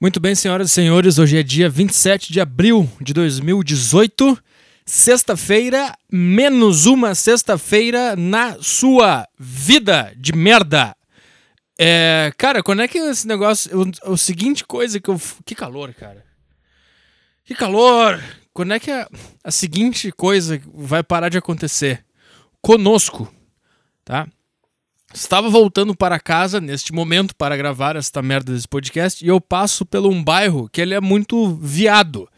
Muito bem, senhoras e senhores, hoje é dia 27 de abril de 2018, sexta-feira, menos uma sexta-feira na sua vida de merda. É, cara, quando é que esse negócio. O, o seguinte coisa que eu. Que calor, cara. Que calor! Quando é que a, a seguinte coisa vai parar de acontecer? Conosco, tá? Estava voltando para casa neste momento para gravar esta merda desse podcast e eu passo por um bairro que ele é muito viado.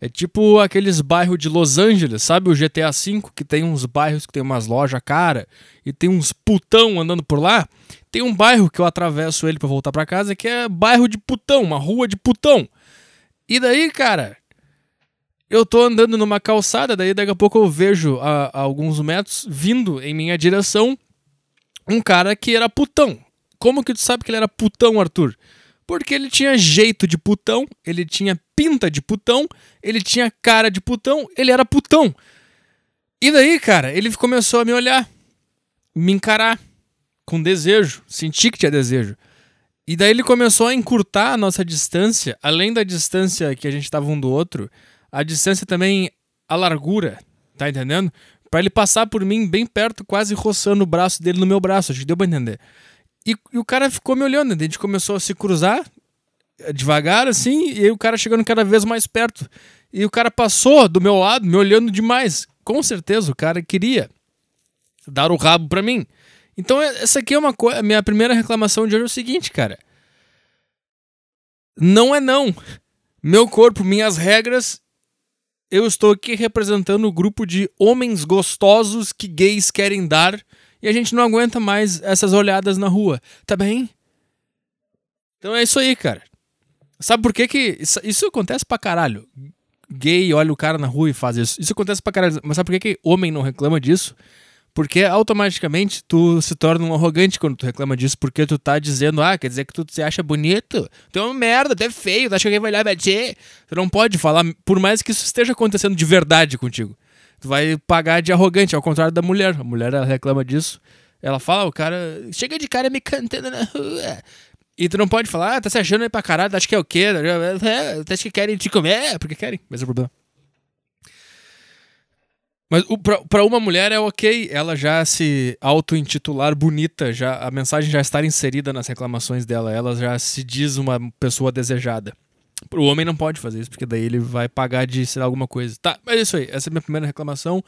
É tipo aqueles bairros de Los Angeles, sabe o GTA V que tem uns bairros que tem umas lojas cara e tem uns putão andando por lá? Tem um bairro que eu atravesso ele para voltar para casa que é bairro de putão, uma rua de putão. E daí, cara, eu tô andando numa calçada, daí daqui a pouco eu vejo a, a alguns metros vindo em minha direção um cara que era putão. Como que tu sabe que ele era putão, Arthur? Porque ele tinha jeito de putão, ele tinha pinta de putão, ele tinha cara de putão, ele era putão. E daí, cara, ele começou a me olhar, me encarar com desejo, senti que tinha desejo. E daí ele começou a encurtar a nossa distância, além da distância que a gente estava um do outro, a distância também, a largura, tá entendendo? Pra ele passar por mim bem perto, quase roçando o braço dele no meu braço. Acho que deu pra entender. E, e o cara ficou me olhando. A gente começou a se cruzar eh, devagar, assim, e aí o cara chegando cada vez mais perto. E o cara passou do meu lado, me olhando demais. Com certeza, o cara queria dar o rabo pra mim. Então, é, essa aqui é uma coisa. Minha primeira reclamação de hoje é o seguinte, cara. Não é não. Meu corpo, minhas regras eu estou aqui representando o grupo de homens gostosos que gays querem dar e a gente não aguenta mais essas olhadas na rua, tá bem? Então é isso aí, cara. Sabe por que que isso, isso acontece pra caralho? Gay olha o cara na rua e faz isso. Isso acontece pra caralho. Mas sabe por que que homem não reclama disso? Porque automaticamente tu se torna um arrogante quando tu reclama disso, porque tu tá dizendo, ah, quer dizer que tu se acha bonito? Tu é uma merda, tu é feio, tu acha que alguém vai olhar pra ti. Tu não pode falar, por mais que isso esteja acontecendo de verdade contigo. Tu vai pagar de arrogante, ao contrário da mulher. A mulher ela reclama disso. Ela fala, o cara chega de cara me cantando na rua. E tu não pode falar, ah, tá se achando aí pra caralho, acho que é o quê? Tu acha que querem te comer? Porque querem, mas é o problema. Mas o, pra, uma mulher é ok ela já se auto-intitular bonita, já, a mensagem já estar inserida nas reclamações dela, ela já se diz uma pessoa desejada. Pro homem não pode fazer isso, porque daí ele vai pagar de ser alguma coisa. Tá, mas é isso aí, essa é a minha primeira reclamação.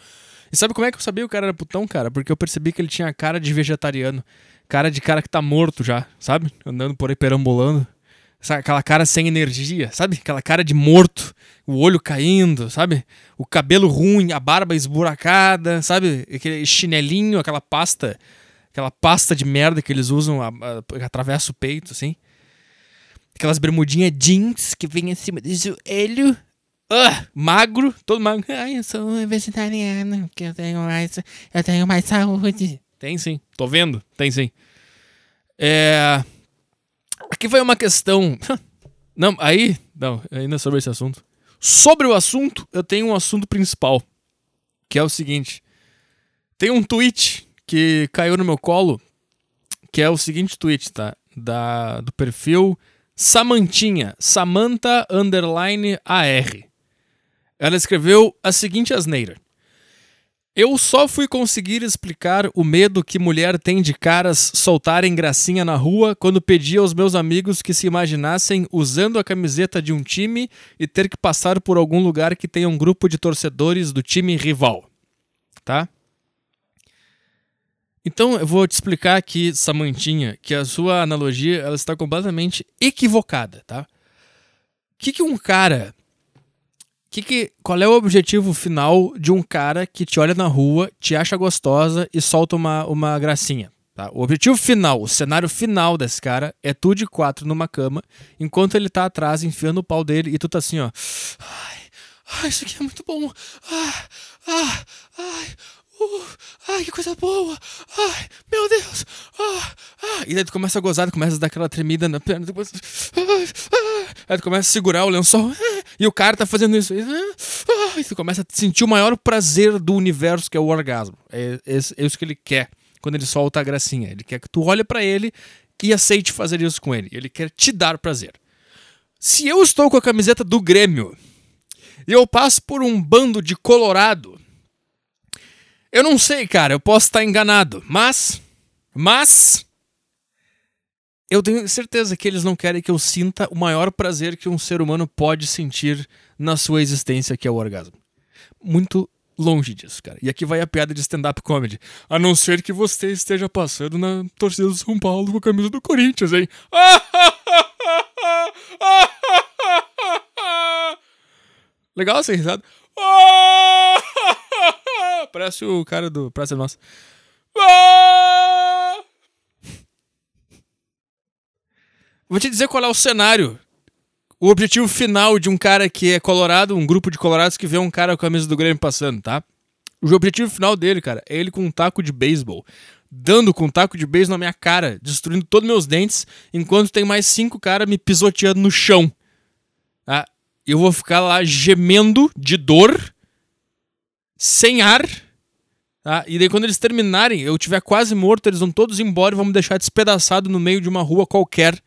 E sabe como é que eu sabia que o cara era putão, cara? Porque eu percebi que ele tinha cara de vegetariano. Cara de cara que tá morto já, sabe? Andando por aí perambulando. Aquela cara sem energia, sabe? Aquela cara de morto, o olho caindo, sabe? O cabelo ruim, a barba esburacada, sabe? Aquele chinelinho, aquela pasta, aquela pasta de merda que eles usam, a, a, atravessa o peito, assim. Aquelas bermudinhas jeans que vem em cima do joelho. Uh, magro, todo magro. Ai, eu sou vegetariano, porque eu tenho mais, eu tenho mais saúde. Tem sim, tô vendo, tem sim. É... Aqui foi uma questão. Não, aí. Não, ainda sobre esse assunto. Sobre o assunto, eu tenho um assunto principal. Que é o seguinte: tem um tweet que caiu no meu colo. Que é o seguinte tweet, tá? Da, do perfil Samantinha. Samantha underline AR. Ela escreveu a seguinte asneira. Eu só fui conseguir explicar o medo que mulher tem de caras soltarem gracinha na rua quando pedi aos meus amigos que se imaginassem usando a camiseta de um time e ter que passar por algum lugar que tenha um grupo de torcedores do time rival. Tá? Então eu vou te explicar aqui, Samantinha, que a sua analogia ela está completamente equivocada, tá? O que, que um cara que que, qual é o objetivo final de um cara que te olha na rua, te acha gostosa e solta uma, uma gracinha? Tá? O objetivo final, o cenário final desse cara é tu de quatro numa cama, enquanto ele tá atrás enfiando o pau dele e tu tá assim, ó. Ai, ai isso aqui é muito bom. Ah, ah, ai, Uh, ai, que coisa boa! Ai, meu Deus! Ah, ah. E daí tu começa a gozar, tu começa a dar aquela tremida na perna, começa, ah, aí tu começa a segurar o lençol, e o cara tá fazendo isso. E tu começa a sentir o maior prazer do universo, que é o orgasmo. É, é, é isso que ele quer quando ele solta a gracinha. Ele quer que tu olhe para ele e aceite fazer isso com ele. Ele quer te dar prazer. Se eu estou com a camiseta do Grêmio e eu passo por um bando de Colorado, eu não sei, cara, eu posso estar enganado, mas. Mas. Eu tenho certeza que eles não querem que eu sinta o maior prazer que um ser humano pode sentir na sua existência, que é o orgasmo. Muito longe disso, cara. E aqui vai a piada de stand-up comedy. A não ser que você esteja passando na torcida do São Paulo com a camisa do Corinthians, hein? Legal essa risada. Parece o cara do Praça Nossa. Vou te dizer qual é o cenário. O objetivo final de um cara que é colorado, um grupo de colorados que vê um cara com a camisa do Grêmio passando, tá? O objetivo final dele, cara, é ele com um taco de beisebol. Dando com um taco de beisebol na minha cara, destruindo todos meus dentes, enquanto tem mais cinco caras me pisoteando no chão. Tá? Eu vou ficar lá gemendo de dor, sem ar. Tá? E daí quando eles terminarem, eu tiver quase morto, eles vão todos embora e vão me deixar despedaçado no meio de uma rua qualquer.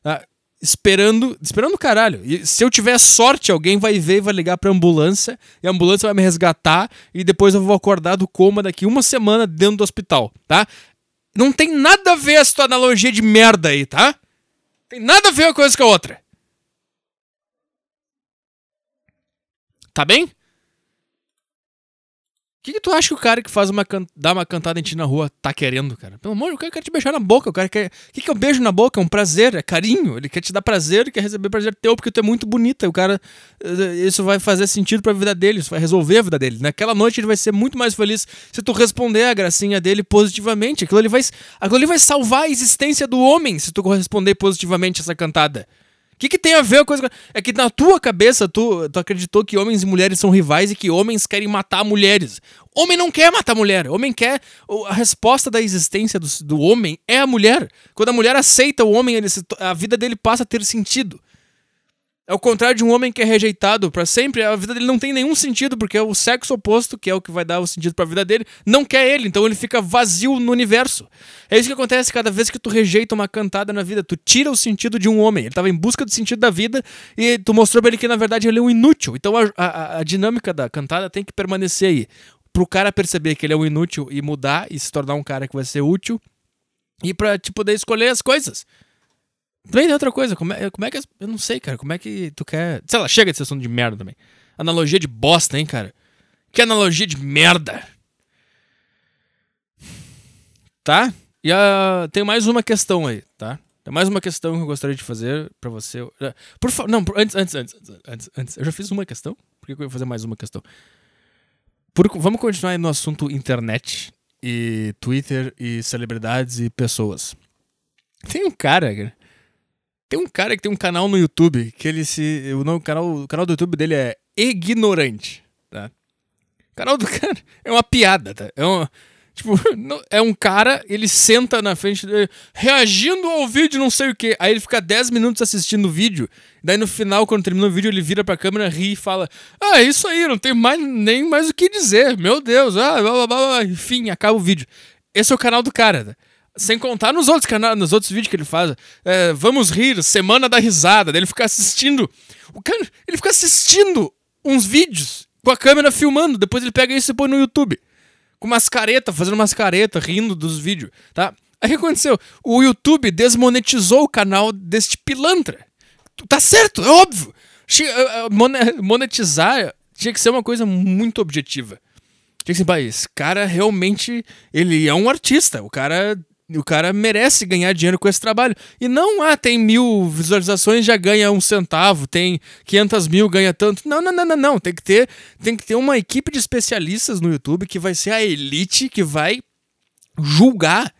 Tá? esperando, esperando o caralho. E se eu tiver sorte, alguém vai ver e vai ligar pra ambulância, e a ambulância vai me resgatar, e depois eu vou acordar do coma daqui uma semana dentro do hospital, tá? Não tem nada a ver essa tua analogia de merda aí, tá? Tem nada a ver uma coisa com a outra. Tá bem? Que, que tu acha que o cara que faz uma can... dá uma cantada em ti na rua tá querendo, cara? Pelo amor, o cara quer te beijar na boca, o cara quer. O que, que é um beijo na boca? É um prazer, é carinho. Ele quer te dar prazer, ele quer receber prazer teu porque tu é muito bonita. O cara. Eh, isso vai fazer sentido pra vida dele, isso vai resolver a vida dele. Naquela noite ele vai ser muito mais feliz se tu responder a gracinha dele positivamente. Aquilo ali vai, aquilo ali vai salvar a existência do homem se tu corresponder positivamente a essa cantada. O que, que tem a ver com a coisa? É que na tua cabeça tu, tu acreditou que homens e mulheres são rivais e que homens querem matar mulheres. Homem não quer matar mulher. Homem quer. A resposta da existência do, do homem é a mulher. Quando a mulher aceita o homem, ele, a vida dele passa a ter sentido. É o contrário de um homem que é rejeitado para sempre, a vida dele não tem nenhum sentido, porque é o sexo oposto, que é o que vai dar o sentido para a vida dele, não quer ele, então ele fica vazio no universo. É isso que acontece cada vez que tu rejeita uma cantada na vida, tu tira o sentido de um homem. Ele estava em busca do sentido da vida e tu mostrou pra ele que na verdade ele é um inútil. Então a, a, a dinâmica da cantada tem que permanecer aí. Pro cara perceber que ele é um inútil e mudar e se tornar um cara que vai ser útil e pra te poder escolher as coisas. Também tem outra coisa, como é, como é que. Eu não sei, cara, como é que tu quer. Sei lá, chega de assunto de merda também. Analogia de bosta, hein, cara? Que analogia de merda! Tá? E uh, tem mais uma questão aí, tá? Tem mais uma questão que eu gostaria de fazer pra você. Por favor. Não, antes, antes, antes, antes, antes. Eu já fiz uma questão? Por que eu ia fazer mais uma questão? Por, vamos continuar aí no assunto internet e Twitter e celebridades e pessoas. Tem um cara, cara tem um cara que tem um canal no YouTube que ele se. O, nome, canal, o canal do YouTube dele é Ignorante, tá? O canal do cara é uma piada, tá? É um, tipo, é um cara, ele senta na frente dele, reagindo ao vídeo, não sei o que. Aí ele fica 10 minutos assistindo o vídeo. Daí no final, quando termina o vídeo, ele vira pra câmera, ri e fala: Ah, é isso aí, não tem mais, nem mais o que dizer. Meu Deus, ah, blá, blá, blá, enfim, acaba o vídeo. Esse é o canal do cara, tá? Sem contar nos outros canais, nos outros vídeos que ele faz. É, vamos rir, semana da risada. Ele fica assistindo. O ele fica assistindo uns vídeos com a câmera filmando. Depois ele pega isso e põe no YouTube. Com umas caretas, fazendo umas caretas, rindo dos vídeos, tá? Aí o que aconteceu? O YouTube desmonetizou o canal deste pilantra. Tá certo, é óbvio. Eh, eh, monetizar tinha que ser uma coisa muito objetiva. Tinha que ser, esse cara realmente, ele é um artista. O cara o cara merece ganhar dinheiro com esse trabalho. E não, ah, tem mil visualizações, já ganha um centavo, tem 500 mil, ganha tanto. Não, não, não, não, não. Tem que ter, tem que ter uma equipe de especialistas no YouTube que vai ser a elite que vai julgar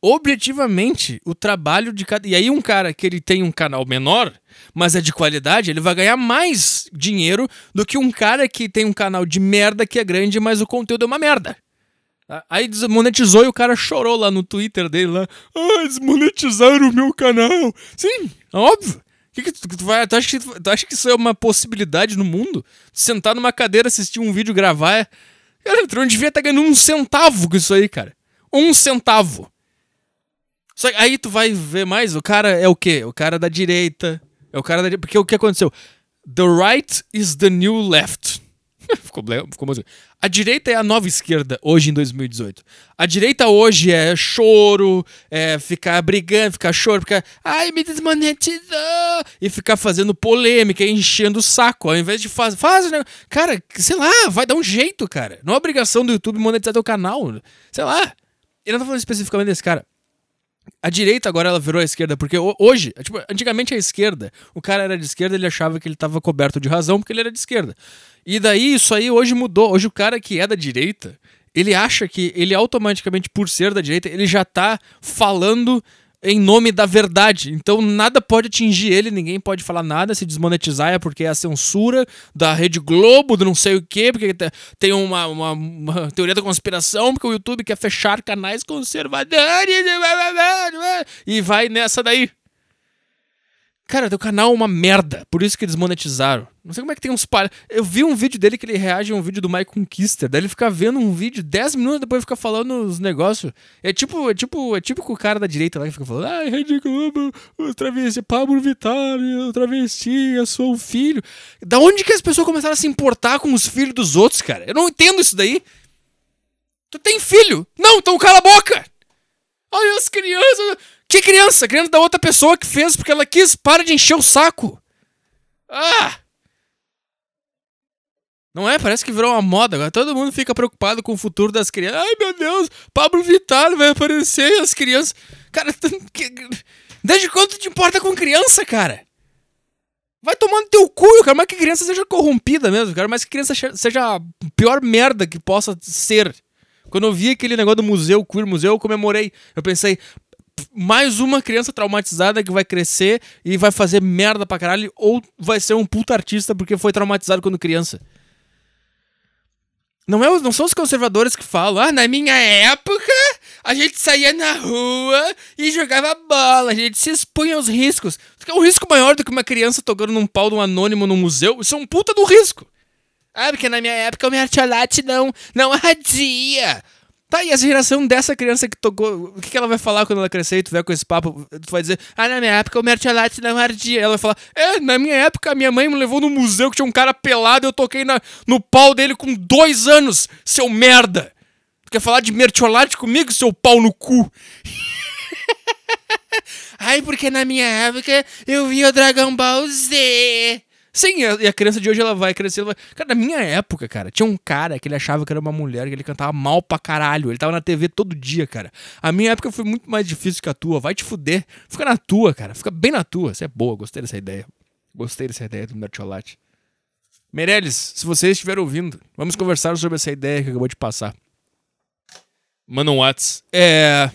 objetivamente o trabalho de cada. E aí, um cara que ele tem um canal menor, mas é de qualidade, ele vai ganhar mais dinheiro do que um cara que tem um canal de merda que é grande, mas o conteúdo é uma merda. Aí desmonetizou e o cara chorou lá no Twitter dele lá. Ah, desmonetizaram o meu canal. Sim, é óbvio. Que que tu, tu, vai, tu, acha que, tu acha que isso é uma possibilidade no mundo? Sentar numa cadeira, assistir um vídeo, gravar. Cara, tu não devia estar tá ganhando um centavo com isso aí, cara. Um centavo. Só que aí tu vai ver mais, o cara é o quê? O cara da direita, É o cara da Porque o que aconteceu? The right is the new left. ficou, ficou muito... A direita é a nova esquerda hoje em 2018. A direita hoje é choro, é ficar brigando, ficar choro, ficar. Ai, me desmonetizou! E ficar fazendo polêmica, enchendo o saco, ao invés de fazer. Faz, né? Cara, sei lá, vai dar um jeito, cara. Não é obrigação do YouTube monetizar teu canal. Sei lá. Eu não tô falando especificamente desse cara. A direita agora ela virou a esquerda, porque hoje, tipo, antigamente a esquerda, o cara era de esquerda, ele achava que ele estava coberto de razão porque ele era de esquerda. E daí isso aí hoje mudou. Hoje o cara que é da direita, ele acha que ele automaticamente, por ser da direita, ele já tá falando em nome da verdade. Então nada pode atingir ele, ninguém pode falar nada, se desmonetizar é porque é a censura da Rede Globo, do não sei o quê, porque tem uma, uma, uma teoria da conspiração, porque o YouTube quer fechar canais conservadores e vai nessa daí. Cara, teu canal é uma merda. Por isso que desmonetizaram. Não sei como é que tem uns palha. Eu vi um vídeo dele que ele reage a um vídeo do Mike Conquister. Daí ele fica vendo um vídeo 10 minutos depois fica falando os negócios. É tipo, é tipo, é tipo o cara da direita lá que fica falando: ai, Rede Globo, o travesti, Pablo Vittar, o travesti, eu sou o filho. Da onde que as pessoas começaram a se importar com os filhos dos outros, cara? Eu não entendo isso daí. Tu tem filho? Não, então cala a boca! Ai, as crianças. Que criança? Criança da outra pessoa que fez porque ela quis. Para de encher o saco. Ah! Não é? Parece que virou uma moda. Agora todo mundo fica preocupado com o futuro das crianças. Ai, meu Deus, Pablo Vittar vai aparecer e as crianças. Cara, desde quando te importa com criança, cara? Vai tomando teu cu, eu quero mais que criança seja corrompida mesmo. Eu quero mais que criança seja a pior merda que possa ser. Quando eu vi aquele negócio do museu, queer museu, eu comemorei. Eu pensei, mais uma criança traumatizada que vai crescer e vai fazer merda pra caralho, ou vai ser um puta artista porque foi traumatizado quando criança. Não, é, não são os conservadores que falam, ah, na minha época a gente saía na rua e jogava bola, a gente se expunha aos riscos. É um risco maior do que uma criança tocando num pau de um anônimo no museu. Isso é um puta do risco. Ah, porque na minha época o mertiolate não, não ardia. Tá, e a geração dessa criança que tocou, o que, ela vai falar quando ela crescer e tu vier com esse papo? Tu vai dizer, ah, na minha época o merchalate não ardia. Ela vai falar, é, na minha época minha mãe me levou no museu que tinha um cara pelado e eu toquei na, no pau dele com dois anos, seu merda. Tu quer falar de mercholate comigo, seu pau no cu? Ai, porque na minha época eu vi o Dragon Ball Z. Sim, e a criança de hoje ela vai crescer. Ela vai... Cara, na minha época, cara, tinha um cara que ele achava que era uma mulher, que ele cantava mal pra caralho. Ele tava na TV todo dia, cara. A minha época foi muito mais difícil que a tua. Vai te fuder. Fica na tua, cara. Fica bem na tua. Você é boa, gostei dessa ideia. Gostei dessa ideia do Mercholate. Meirelles, se vocês estiverem ouvindo, vamos conversar sobre essa ideia que acabou de passar. Manda um. É.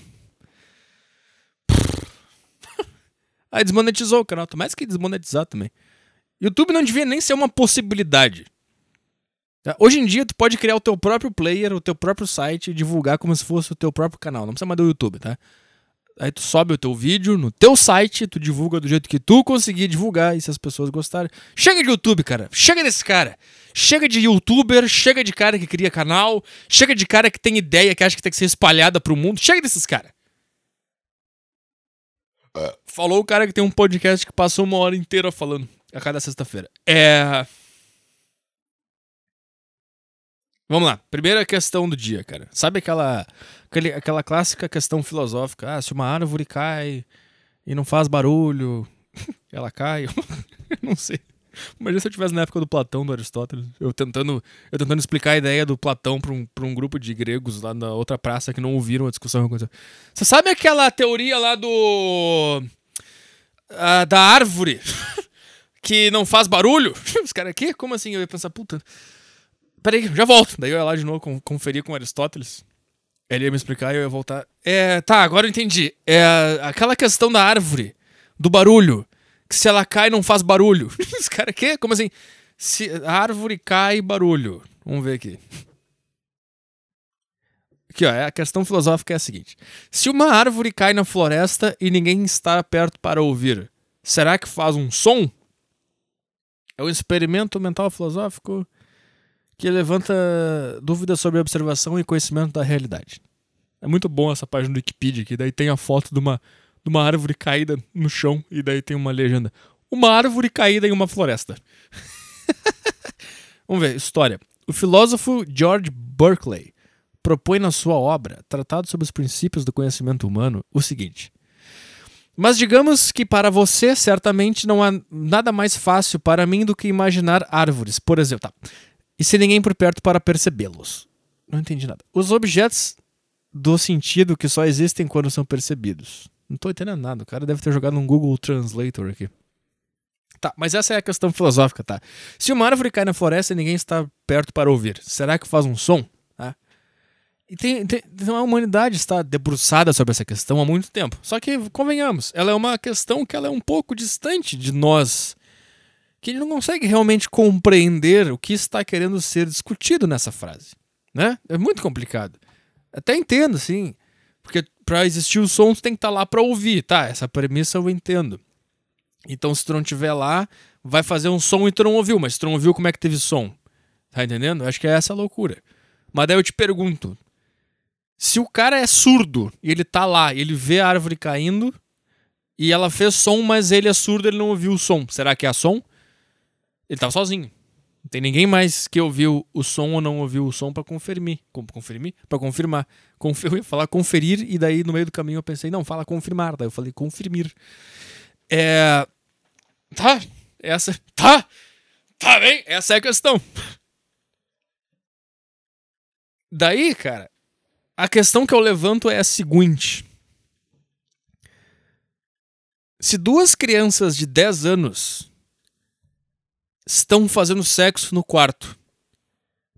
Aí desmonetizou o canal. Mais que desmonetizar também. YouTube não devia nem ser uma possibilidade. Tá? Hoje em dia, tu pode criar o teu próprio player, o teu próprio site e divulgar como se fosse o teu próprio canal. Não precisa mais do YouTube, tá? Aí tu sobe o teu vídeo no teu site, tu divulga do jeito que tu conseguir divulgar e se as pessoas gostarem. Chega de YouTube, cara. Chega desse cara. Chega de youtuber, chega de cara que cria canal, chega de cara que tem ideia que acha que tem que ser espalhada pro mundo. Chega desses caras. Falou o cara que tem um podcast que passou uma hora inteira falando a cada sexta-feira. É. Vamos lá. Primeira questão do dia, cara. Sabe aquela, aquele, aquela clássica questão filosófica? Ah, se uma árvore cai e não faz barulho, ela cai? não sei. Imagina se eu estivesse na época do Platão, do Aristóteles, eu tentando, eu tentando explicar a ideia do Platão para um, um grupo de gregos lá na outra praça que não ouviram a discussão. Você sabe aquela teoria lá do. Uh, da árvore? que não faz barulho. Os caras aqui? Como assim? Eu ia pensar, puta. Peraí, já volto. Daí eu ia lá de novo conferir com Aristóteles. Ele ia me explicar e eu ia voltar. É, tá, agora eu entendi. É aquela questão da árvore, do barulho. Que se ela cai, não faz barulho. Os caras aqui? Como assim? Se a árvore cai, barulho. Vamos ver aqui. Aqui, ó, a questão filosófica é a seguinte: se uma árvore cai na floresta e ninguém está perto para ouvir, será que faz um som? É um experimento mental filosófico que levanta dúvidas sobre observação e conhecimento da realidade. É muito bom essa página do Wikipedia, que daí tem a foto de uma, de uma árvore caída no chão e daí tem uma legenda. Uma árvore caída em uma floresta. Vamos ver, história. O filósofo George Berkeley propõe na sua obra, Tratado sobre os Princípios do Conhecimento Humano, o seguinte: Mas digamos que para você certamente não há nada mais fácil para mim do que imaginar árvores, por exemplo, tá. E sem ninguém por perto para percebê-los. Não entendi nada. Os objetos do sentido que só existem quando são percebidos. Não tô entendendo nada. O cara deve ter jogado um Google Translator aqui. Tá, mas essa é a questão filosófica, tá? Se uma árvore cai na floresta e ninguém está perto para ouvir, será que faz um som? E tem, tem, a humanidade está debruçada sobre essa questão há muito tempo. Só que, convenhamos, ela é uma questão que ela é um pouco distante de nós. Que ele não consegue realmente compreender o que está querendo ser discutido nessa frase. Né? É muito complicado. Até entendo, sim. Porque para existir o som, você tem que estar tá lá para ouvir. Tá, essa premissa eu entendo. Então, se tu não estiver lá, vai fazer um som e tu não ouviu. Mas se tu não ouviu, como é que teve som? Tá entendendo? Acho que é essa a loucura. Mas daí eu te pergunto: se o cara é surdo e ele tá lá, ele vê a árvore caindo e ela fez som, mas ele é surdo, ele não ouviu o som. Será que é som? Ele tava sozinho. Não tem ninguém mais que ouviu o som ou não ouviu o som para conferir. Conferir? Para confirmar. Confer, eu ia falar conferir e daí no meio do caminho eu pensei, não, fala confirmar. Daí eu falei confirmir. É. Tá, essa. Tá! Tá bem, essa é a questão. Daí, cara, a questão que eu levanto é a seguinte. Se duas crianças de 10 anos estão fazendo sexo no quarto,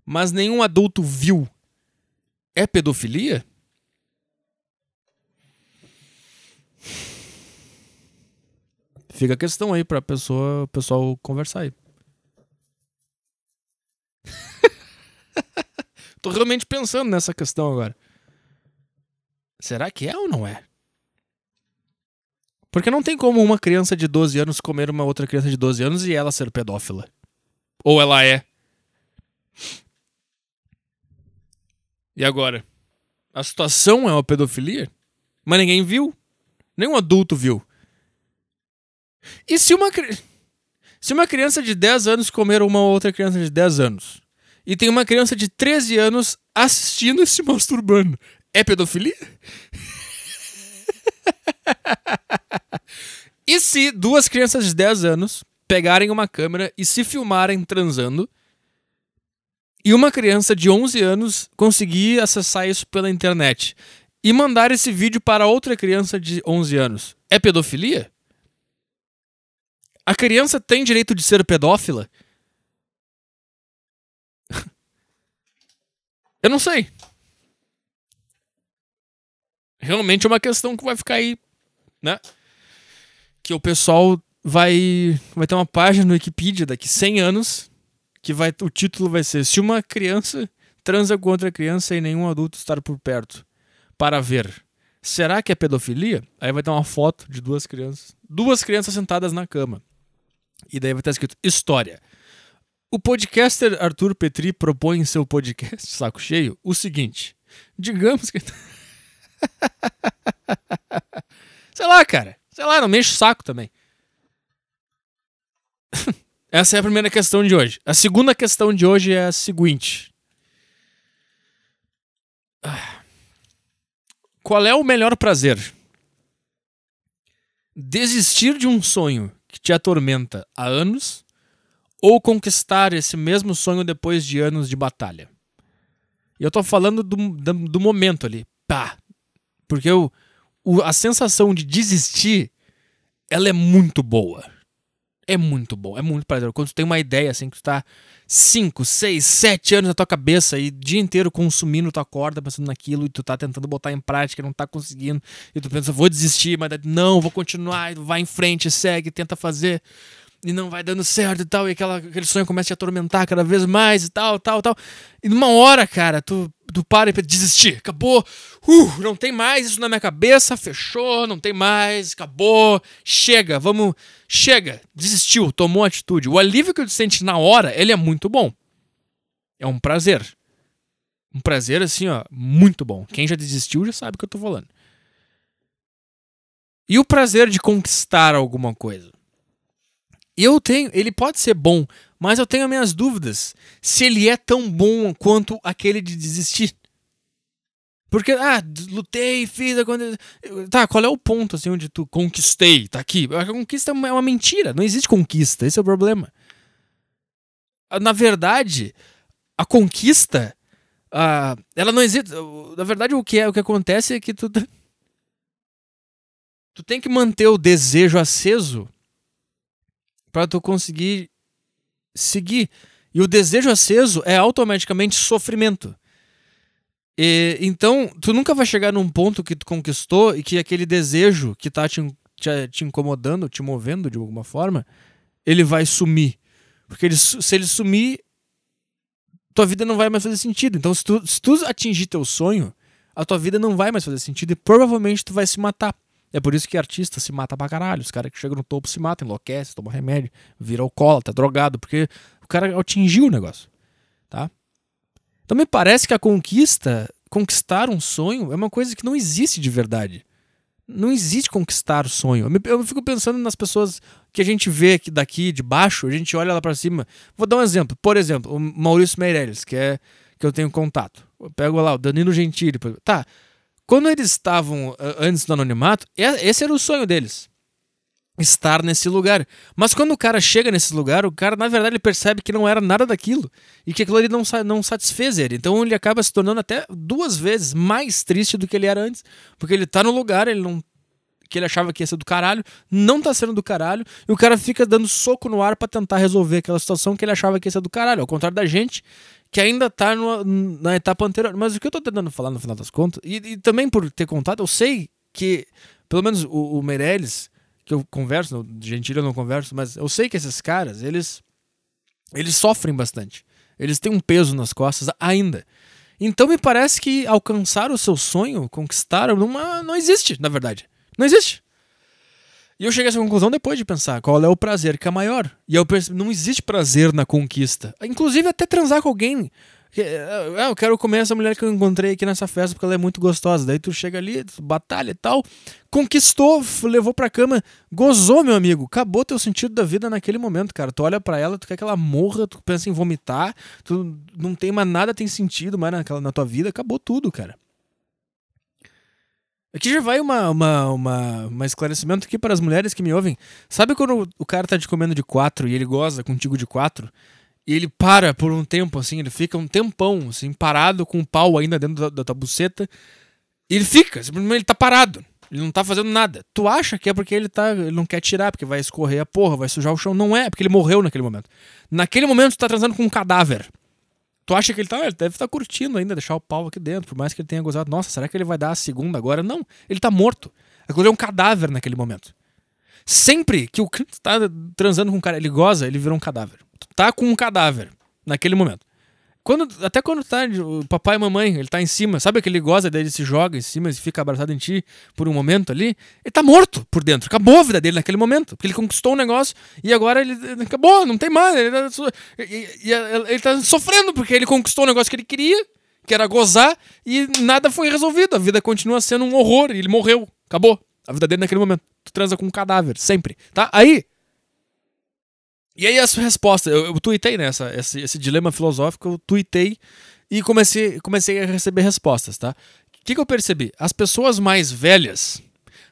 mas nenhum adulto viu, é pedofilia? Fica a questão aí para pessoa, o pessoal conversar aí. Tô realmente pensando nessa questão agora. Será que é ou não é? Porque não tem como uma criança de 12 anos comer uma outra criança de 12 anos e ela ser pedófila. Ou ela é. E agora? A situação é uma pedofilia? Mas ninguém viu. Nenhum adulto viu. E se uma, se uma criança de 10 anos comer uma outra criança de 10 anos? E tem uma criança de 13 anos assistindo e se masturbando. É pedofilia? e se duas crianças de 10 anos pegarem uma câmera e se filmarem transando, e uma criança de 11 anos conseguir acessar isso pela internet e mandar esse vídeo para outra criança de 11 anos, é pedofilia? A criança tem direito de ser pedófila? Eu não sei. Realmente é uma questão que vai ficar aí né? Que o pessoal vai vai ter uma página no Wikipedia daqui 100 anos que vai o título vai ser se uma criança transa com outra criança e nenhum adulto estar por perto para ver. Será que é pedofilia? Aí vai ter uma foto de duas crianças, duas crianças sentadas na cama. E daí vai estar escrito história. O podcaster Arthur Petri propõe em seu podcast Saco Cheio o seguinte: digamos que Sei lá, cara. Sei lá, não me enche o saco também. Essa é a primeira questão de hoje. A segunda questão de hoje é a seguinte: Qual é o melhor prazer? Desistir de um sonho que te atormenta há anos ou conquistar esse mesmo sonho depois de anos de batalha? E eu tô falando do, do, do momento ali. Pá! Porque o, a sensação de desistir, ela é muito boa. É muito bom, é muito prazeroso. Quando tu tem uma ideia assim, que tu tá 5, 6, 7 anos na tua cabeça e o dia inteiro consumindo tua corda, pensando naquilo, e tu tá tentando botar em prática, não tá conseguindo, e tu pensa, vou desistir, mas não, vou continuar, vai em frente, segue, tenta fazer e não vai dando certo e tal, e aquela, aquele sonho começa a te atormentar cada vez mais e tal, tal, tal. E numa hora, cara, tu, tu para e desistir, acabou, uh, não tem mais isso na minha cabeça, fechou, não tem mais, acabou, chega, vamos, chega, desistiu, tomou atitude. O alívio que tu sente na hora, ele é muito bom. É um prazer. Um prazer, assim, ó, muito bom. Quem já desistiu já sabe o que eu tô falando. E o prazer de conquistar alguma coisa? Eu tenho, ele pode ser bom, mas eu tenho minhas dúvidas se ele é tão bom quanto aquele de desistir. Porque, ah, lutei, fiz. Tá, qual é o ponto, assim, onde tu conquistei? Tá aqui. A conquista é uma mentira. Não existe conquista. Esse é o problema. Ah, na verdade, a conquista. Uh, ela não existe. Na verdade, o que, é, o que acontece é que tu. Tu tem que manter o desejo aceso para tu conseguir seguir. E o desejo aceso é automaticamente sofrimento. E, então, tu nunca vai chegar num ponto que tu conquistou e que aquele desejo que tá te, te, te incomodando, te movendo de alguma forma, ele vai sumir. Porque ele, se ele sumir, tua vida não vai mais fazer sentido. Então, se tu, se tu atingir teu sonho, a tua vida não vai mais fazer sentido e provavelmente tu vai se matar. É por isso que artista se mata pra caralho. Os caras que chegam no topo se matam, enlouquecem, tomam remédio, vira alcoólatra, drogado, porque o cara atingiu o negócio. Tá? Então me parece que a conquista, conquistar um sonho, é uma coisa que não existe de verdade. Não existe conquistar o sonho. Eu fico pensando nas pessoas que a gente vê aqui daqui de baixo, a gente olha lá para cima. Vou dar um exemplo. Por exemplo, o Maurício Meirelles, que é que eu tenho contato. Eu pego lá o Danilo Gentili. Tá. Quando eles estavam antes do anonimato, esse era o sonho deles estar nesse lugar. Mas quando o cara chega nesse lugar, o cara, na verdade, ele percebe que não era nada daquilo e que aquilo ali não, não satisfez ele. Então ele acaba se tornando até duas vezes mais triste do que ele era antes, porque ele tá no lugar, ele não que ele achava que ia ser do caralho, não tá sendo do caralho, e o cara fica dando soco no ar para tentar resolver aquela situação que ele achava que ia ser do caralho, ao contrário da gente, que ainda tá na etapa anterior. Mas o que eu tô tentando falar no final das contas, e, e também por ter contado, eu sei que, pelo menos o, o Meirelles, que eu converso, no Gentili eu não converso, mas eu sei que esses caras, eles eles sofrem bastante. Eles têm um peso nas costas ainda. Então me parece que alcançar o seu sonho, conquistar, não, não existe, na verdade. Não existe. E eu cheguei a essa conclusão depois de pensar qual é o prazer que é maior. E eu percebi, não existe prazer na conquista. Inclusive até transar com alguém ah, eu quero comer essa mulher que eu encontrei aqui nessa festa porque ela é muito gostosa. Daí tu chega ali, batalha e tal, conquistou, levou pra cama, gozou, meu amigo. Acabou teu sentido da vida naquele momento, cara. Tu olha para ela, tu quer que ela morra, tu pensa em vomitar, tu não tem mais nada, tem sentido mais naquela, na tua vida, acabou tudo, cara. Aqui já vai uma, uma, uma, uma esclarecimento aqui para as mulheres que me ouvem. Sabe quando o cara tá te comendo de quatro e ele goza contigo de quatro? E ele para por um tempo, assim, ele fica um tempão, assim, parado com o pau ainda dentro da, da tua buceta. E ele fica, simplesmente ele tá parado. Ele não tá fazendo nada. Tu acha que é porque ele tá. Ele não quer tirar, porque vai escorrer a porra, vai sujar o chão. Não é, porque ele morreu naquele momento. Naquele momento tu tá transando com um cadáver. Tu acha que ele tá. Ele deve estar tá curtindo ainda, deixar o pau aqui dentro, por mais que ele tenha gozado. Nossa, será que ele vai dar a segunda agora? Não, ele tá morto. Aquilo é um cadáver naquele momento. Sempre que o tá transando com um cara, ele goza, ele vira um cadáver tá com um cadáver naquele momento. Quando, até quando tá o papai e mamãe, ele tá em cima, sabe que ele goza, daí ele se joga em cima e fica abraçado em ti por um momento ali, ele tá morto por dentro, acabou a vida dele naquele momento, porque ele conquistou um negócio e agora ele acabou, não tem mais, ele tá, ele tá sofrendo porque ele conquistou um negócio que ele queria, que era gozar, e nada foi resolvido, a vida continua sendo um horror, ele morreu, acabou a vida dele naquele momento. Tu transa com um cadáver, sempre, tá? Aí, e aí as respostas, eu, eu tuitei nessa, esse, esse, dilema filosófico, eu tuitei e comecei, comecei a receber respostas, tá? O que, que eu percebi? As pessoas mais velhas,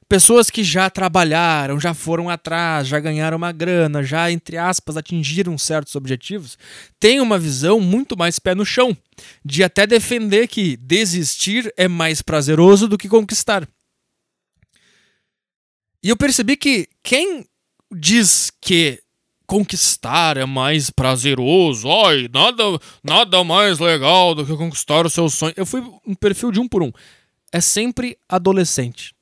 pessoas que já trabalharam, já foram atrás, já ganharam uma grana, já, entre aspas, atingiram certos objetivos, têm uma visão muito mais pé no chão, de até defender que desistir é mais prazeroso do que conquistar. E eu percebi que quem diz que conquistar é mais prazeroso. Ai, nada, nada mais legal do que conquistar o seu sonho. Eu fui um perfil de um por um. É sempre adolescente.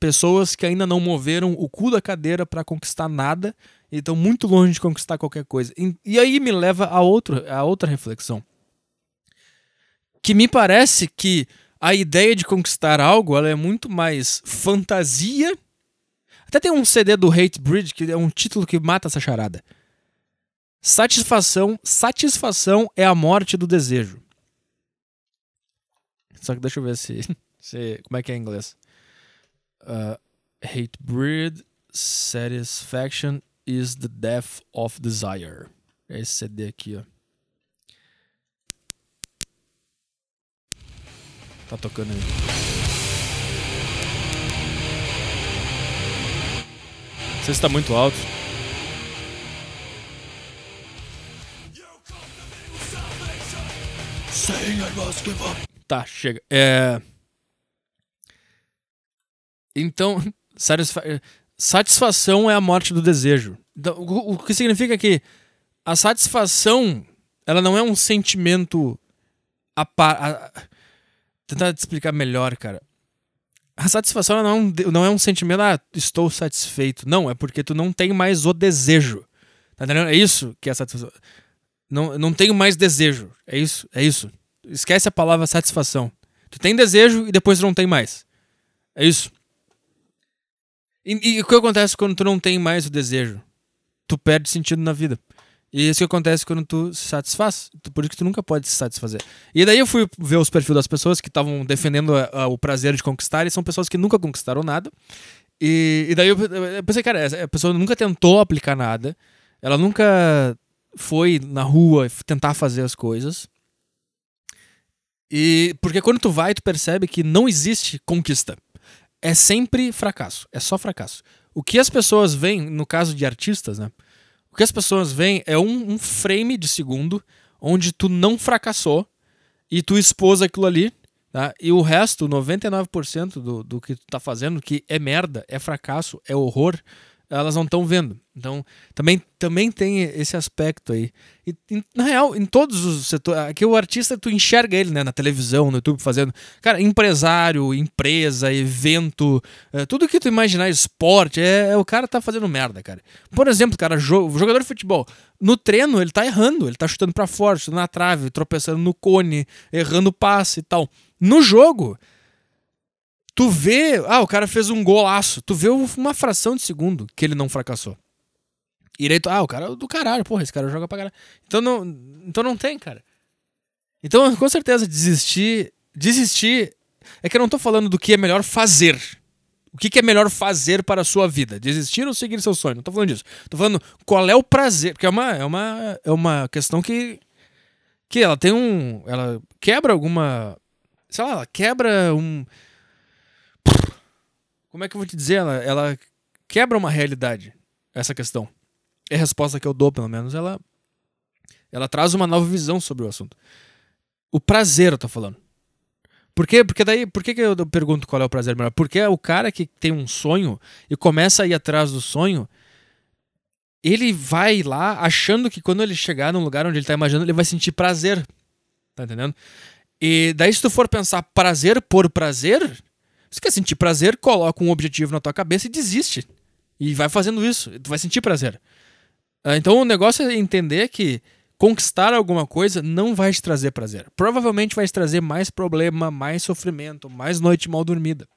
Pessoas que ainda não moveram o cu da cadeira para conquistar nada e estão muito longe de conquistar qualquer coisa. E, aí me leva a, outro, a outra reflexão. Que me parece que a ideia de conquistar algo ela é muito mais fantasia até tem um CD do Hate Bridge que é um título que mata essa charada. Satisfação, satisfação é a morte do desejo. Só que deixa eu ver se, se como é que é em inglês. Uh, hate breed, satisfaction is the Death of Desire. É esse CD aqui, ó. Tá tocando aí. Não sei se tá muito alto. Tá, chega. É... Então, satisfa... satisfação é a morte do desejo. Então, o, o que significa que a satisfação, ela não é um sentimento a, par... a... tentar te explicar melhor, cara. A satisfação não é, não é um sentimento, ah, estou satisfeito. Não, é porque tu não tem mais o desejo. Tá entendendo? É isso que é satisfação. Não, não tenho mais desejo. É isso, é isso. Esquece a palavra satisfação. Tu tem desejo e depois tu não tem mais. É isso. E, e, o que acontece quando tu não tem mais o desejo? Tu perde sentido na vida. E isso que acontece quando tu se satisfaz. Por isso que tu nunca pode se satisfazer. E daí eu fui ver os perfis das pessoas que estavam defendendo a, a, o prazer de conquistar, e são pessoas que nunca conquistaram nada. E, e daí eu pensei, cara, a pessoa nunca tentou aplicar nada, ela nunca foi na rua tentar fazer as coisas. E porque quando tu vai, tu percebe que não existe conquista é sempre fracasso. É só fracasso. O que as pessoas veem, no caso de artistas, né? O que as pessoas veem é um, um frame de segundo onde tu não fracassou e tu expôs aquilo ali, tá? E o resto, 99% do, do que tu tá fazendo, que é merda, é fracasso, é horror, elas não estão vendo. Então, também, também tem esse aspecto aí. E, na real, em todos os setores. Aqui o artista, tu enxerga ele, né? Na televisão, no YouTube, fazendo. Cara, empresário, empresa, evento, é, tudo que tu imaginar, esporte, é, é, o cara tá fazendo merda, cara. Por exemplo, cara, jo jogador de futebol. No treino, ele tá errando, ele tá chutando para fora, chutando na trave, tropeçando no cone, errando passe e tal. No jogo, Tu vê, ah, o cara fez um golaço. Tu vê uma fração de segundo que ele não fracassou. Tu, ah, o cara é do caralho, porra, esse cara joga pra caralho. Então não, então não tem, cara. Então, com certeza, desistir. Desistir. É que eu não tô falando do que é melhor fazer. O que, que é melhor fazer para a sua vida? Desistir ou seguir seu sonho? Não tô falando disso. Tô falando qual é o prazer. Porque é uma, é uma, é uma questão que. Que ela tem um. Ela quebra alguma. Sei lá, ela quebra um como é que eu vou te dizer? Ela, ela quebra uma realidade, essa questão. É a resposta que eu dou, pelo menos, ela, ela traz uma nova visão sobre o assunto. O prazer, eu tô falando. Por quê? Porque daí, por que, que eu pergunto qual é o prazer melhor? Porque é o cara que tem um sonho e começa a ir atrás do sonho, ele vai lá achando que quando ele chegar num lugar onde ele tá imaginando, ele vai sentir prazer. Tá entendendo? E daí, se tu for pensar prazer por prazer, você quer sentir prazer, coloca um objetivo na tua cabeça e desiste. E vai fazendo isso, tu vai sentir prazer. Ah, então o negócio é entender que conquistar alguma coisa não vai te trazer prazer. Provavelmente vai te trazer mais problema, mais sofrimento, mais noite mal dormida.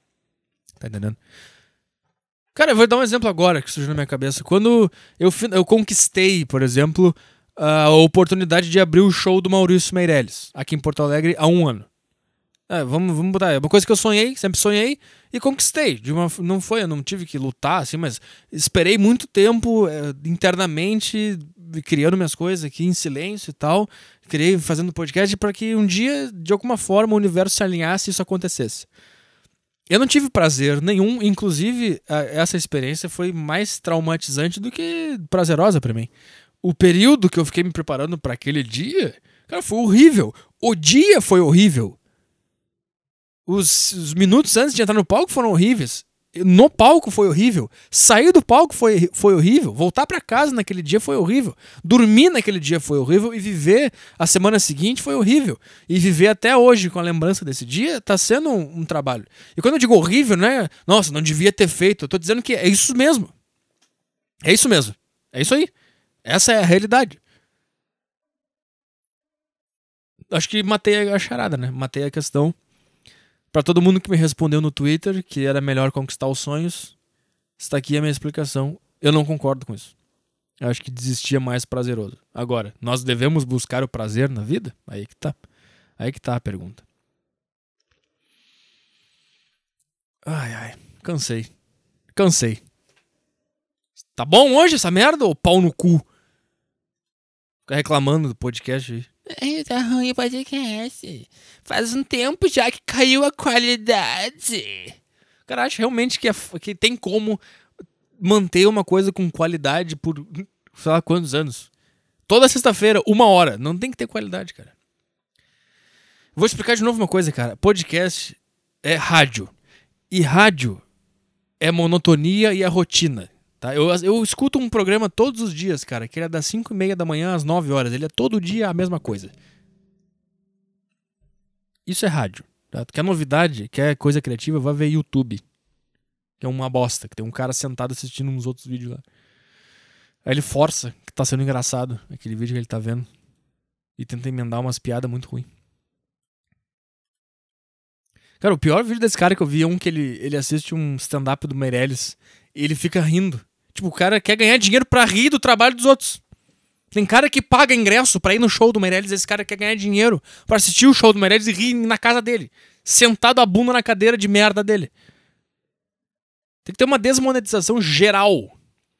Tá entendendo? Cara, eu vou dar um exemplo agora que surgiu na minha cabeça. Quando eu, eu conquistei, por exemplo, a oportunidade de abrir o show do Maurício Meirelles, aqui em Porto Alegre, há um ano. É, vamos, vamos botar. É uma coisa que eu sonhei, sempre sonhei e conquistei. De uma, não foi, eu não tive que lutar, assim, mas esperei muito tempo é, internamente, criando minhas coisas aqui em silêncio e tal. Criei fazendo podcast para que um dia, de alguma forma, o universo se alinhasse e isso acontecesse. Eu não tive prazer nenhum, inclusive essa experiência foi mais traumatizante do que prazerosa para mim. O período que eu fiquei me preparando para aquele dia, cara, foi horrível. O dia foi horrível os, os, minutos antes de entrar no palco foram horríveis. No palco foi horrível. Sair do palco foi, foi horrível. Voltar para casa naquele dia foi horrível. Dormir naquele dia foi horrível. E viver a semana seguinte foi horrível. E viver até hoje com a lembrança desse dia tá sendo um, um trabalho. E quando eu digo horrível, não é. Nossa, não devia ter feito. Eu tô dizendo que é isso mesmo. É isso mesmo. É isso aí. Essa é a realidade. Acho que matei a charada, né? Matei a questão. Para todo mundo que me respondeu no Twitter que era melhor conquistar os sonhos, está aqui a minha explicação. Eu não concordo com isso. Eu acho que desistir é mais prazeroso. Agora, nós devemos buscar o prazer na vida? Aí que tá. Aí que tá a pergunta. Ai, ai. Cansei. Cansei. Tá bom hoje essa merda ou pau no cu? Fica reclamando do podcast aí. Ai, tá ruim o podcast. Faz um tempo já que caiu a qualidade. Cara acha realmente que, é, que tem como manter uma coisa com qualidade por sei lá quantos anos. Toda sexta-feira, uma hora. Não tem que ter qualidade, cara. Vou explicar de novo uma coisa, cara. Podcast é rádio. E rádio é monotonia e a rotina. Tá? Eu, eu escuto um programa todos os dias, cara, que é das 5 e meia da manhã às 9 horas. Ele é todo dia a mesma coisa. Isso é rádio. Tá? Quer novidade, quer coisa criativa, vai ver YouTube. Que é uma bosta, que tem um cara sentado assistindo uns outros vídeos lá. Aí ele força, que tá sendo engraçado, aquele vídeo que ele tá vendo. E tenta emendar umas piadas muito ruins. Cara, o pior vídeo desse cara que eu vi é um que ele, ele assiste um stand-up do Meirelles e ele fica rindo. Tipo, o cara quer ganhar dinheiro pra rir do trabalho dos outros. Tem cara que paga ingresso pra ir no show do Meirelles, esse cara quer ganhar dinheiro pra assistir o show do Meirelles e rir na casa dele. Sentado a bunda na cadeira de merda dele. Tem que ter uma desmonetização geral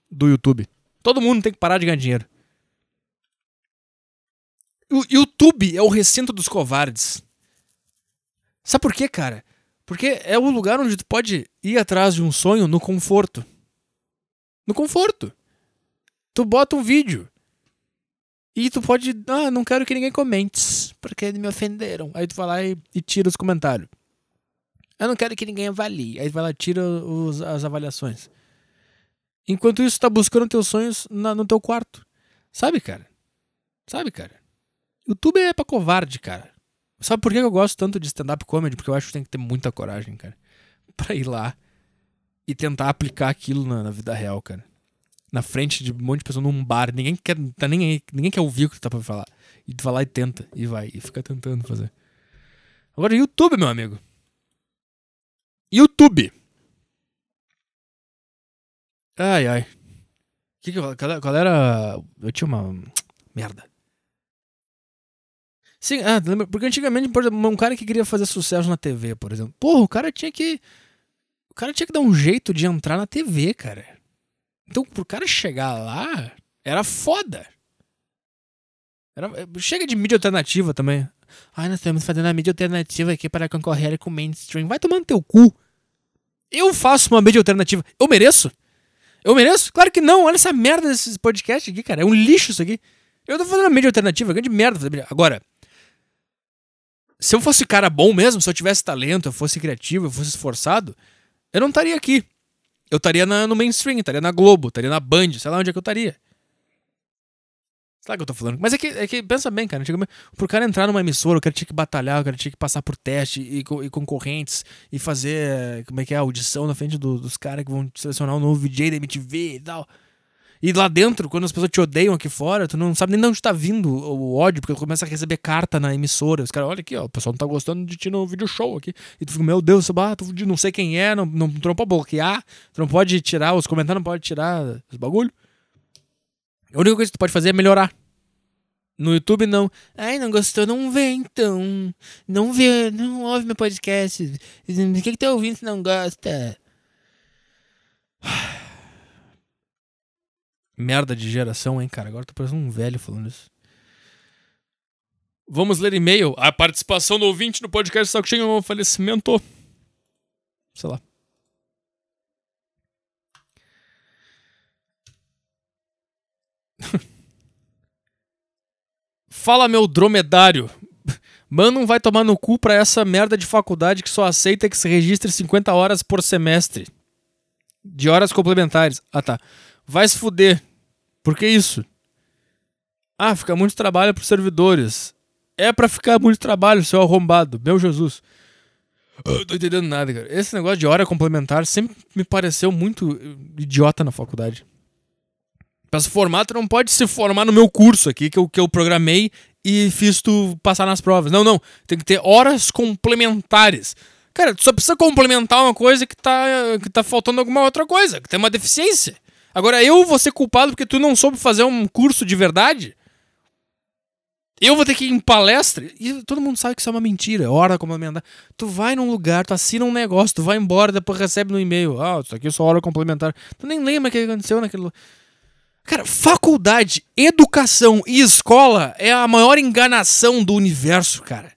do YouTube. Todo mundo tem que parar de ganhar dinheiro. O YouTube é o recinto dos covardes. Sabe por quê, cara? Porque é o lugar onde tu pode ir atrás de um sonho no conforto. No conforto. Tu bota um vídeo. E tu pode. Ah, não quero que ninguém comente. Porque me ofenderam. Aí tu vai lá e, e tira os comentários. Eu não quero que ninguém avalie. Aí tu vai lá e tira os, as avaliações. Enquanto isso, tá buscando teus sonhos na, no teu quarto. Sabe, cara? Sabe, cara? YouTube é pra covarde, cara. Sabe por que eu gosto tanto de stand-up comedy? Porque eu acho que tem que ter muita coragem, cara. Pra ir lá e tentar aplicar aquilo na, na vida real, cara. Na frente de um monte de pessoas num bar. Ninguém quer, tá nem ninguém quer ouvir o que tu tá pra falar. E tu vai lá e tenta. E vai. E fica tentando fazer. Agora, YouTube, meu amigo. YouTube. Ai, ai. Que que, qual, qual era. Eu tinha uma. Merda. Sim, ah, lembra? Porque antigamente, por exemplo, um cara que queria fazer sucesso na TV, por exemplo. Porra, o cara tinha que. Cara tinha que dar um jeito de entrar na TV, cara. Então, pro cara chegar lá, era foda. Era, chega de mídia alternativa também. Ai, nós estamos fazendo a mídia alternativa aqui para concorrer com o mainstream. Vai tomando teu cu. Eu faço uma mídia alternativa. Eu mereço? Eu mereço? Claro que não. Olha essa merda desses podcasts aqui, cara. É um lixo isso aqui. Eu tô fazendo uma mídia alternativa. Grande merda. Agora, se eu fosse cara bom mesmo, se eu tivesse talento, eu fosse criativo, eu fosse esforçado, eu não estaria aqui. Eu estaria no mainstream, estaria na Globo, estaria na Band, sei lá onde é que eu estaria. Sabe o que eu tô falando? Mas é que, é que pensa bem, cara. Pro cara entrar numa emissora, o cara tinha que batalhar, o cara tinha que passar por teste e, e concorrentes e fazer, como é que é, audição na frente do, dos caras que vão selecionar um novo VJ da MTV e tal. E lá dentro, quando as pessoas te odeiam aqui fora, tu não sabe nem de onde tá vindo o ódio, porque tu começa a receber carta na emissora. Os caras, olha aqui, ó, o pessoal não tá gostando de ti no vídeo show aqui. E tu fica, meu Deus, ah, tu não sei quem é, não, não, tu não pode bloquear, tu não pode tirar os comentários, não pode tirar os bagulho. A única coisa que tu pode fazer é melhorar. No YouTube, não. Ai, não gostou, não vê então. Não vê, não ouve meu podcast. O que, que tá ouvindo se não gosta? Merda de geração, hein, cara? Agora tô parecendo um velho falando isso. Vamos ler e-mail. A participação do ouvinte no podcast Saco Cheio é um falecimento. Sei lá. Fala, meu dromedário. Mano, não vai tomar no cu pra essa merda de faculdade que só aceita que se registre 50 horas por semestre. De horas complementares. Ah, tá. Vai se fuder. Por que isso? Ah, fica muito trabalho para os servidores. É para ficar muito trabalho, seu arrombado. Meu Jesus. Eu tô entendendo nada, cara. Esse negócio de hora complementar sempre me pareceu muito idiota na faculdade. Pra se formar, tu não pode se formar no meu curso aqui, que eu, que eu programei e fiz tu passar nas provas. Não, não. Tem que ter horas complementares. Cara, tu só precisa complementar uma coisa que tá, que tá faltando alguma outra coisa, que tem uma deficiência. Agora eu vou ser culpado porque tu não soube fazer um curso de verdade? Eu vou ter que ir em palestra e todo mundo sabe que isso é uma mentira. Hora complementar. Tu vai num lugar, tu assina um negócio, tu vai embora, depois recebe no e-mail. Ah, isso aqui é só hora complementar. Tu nem lembra o que aconteceu naquele lugar. Cara, faculdade, educação e escola é a maior enganação do universo, cara.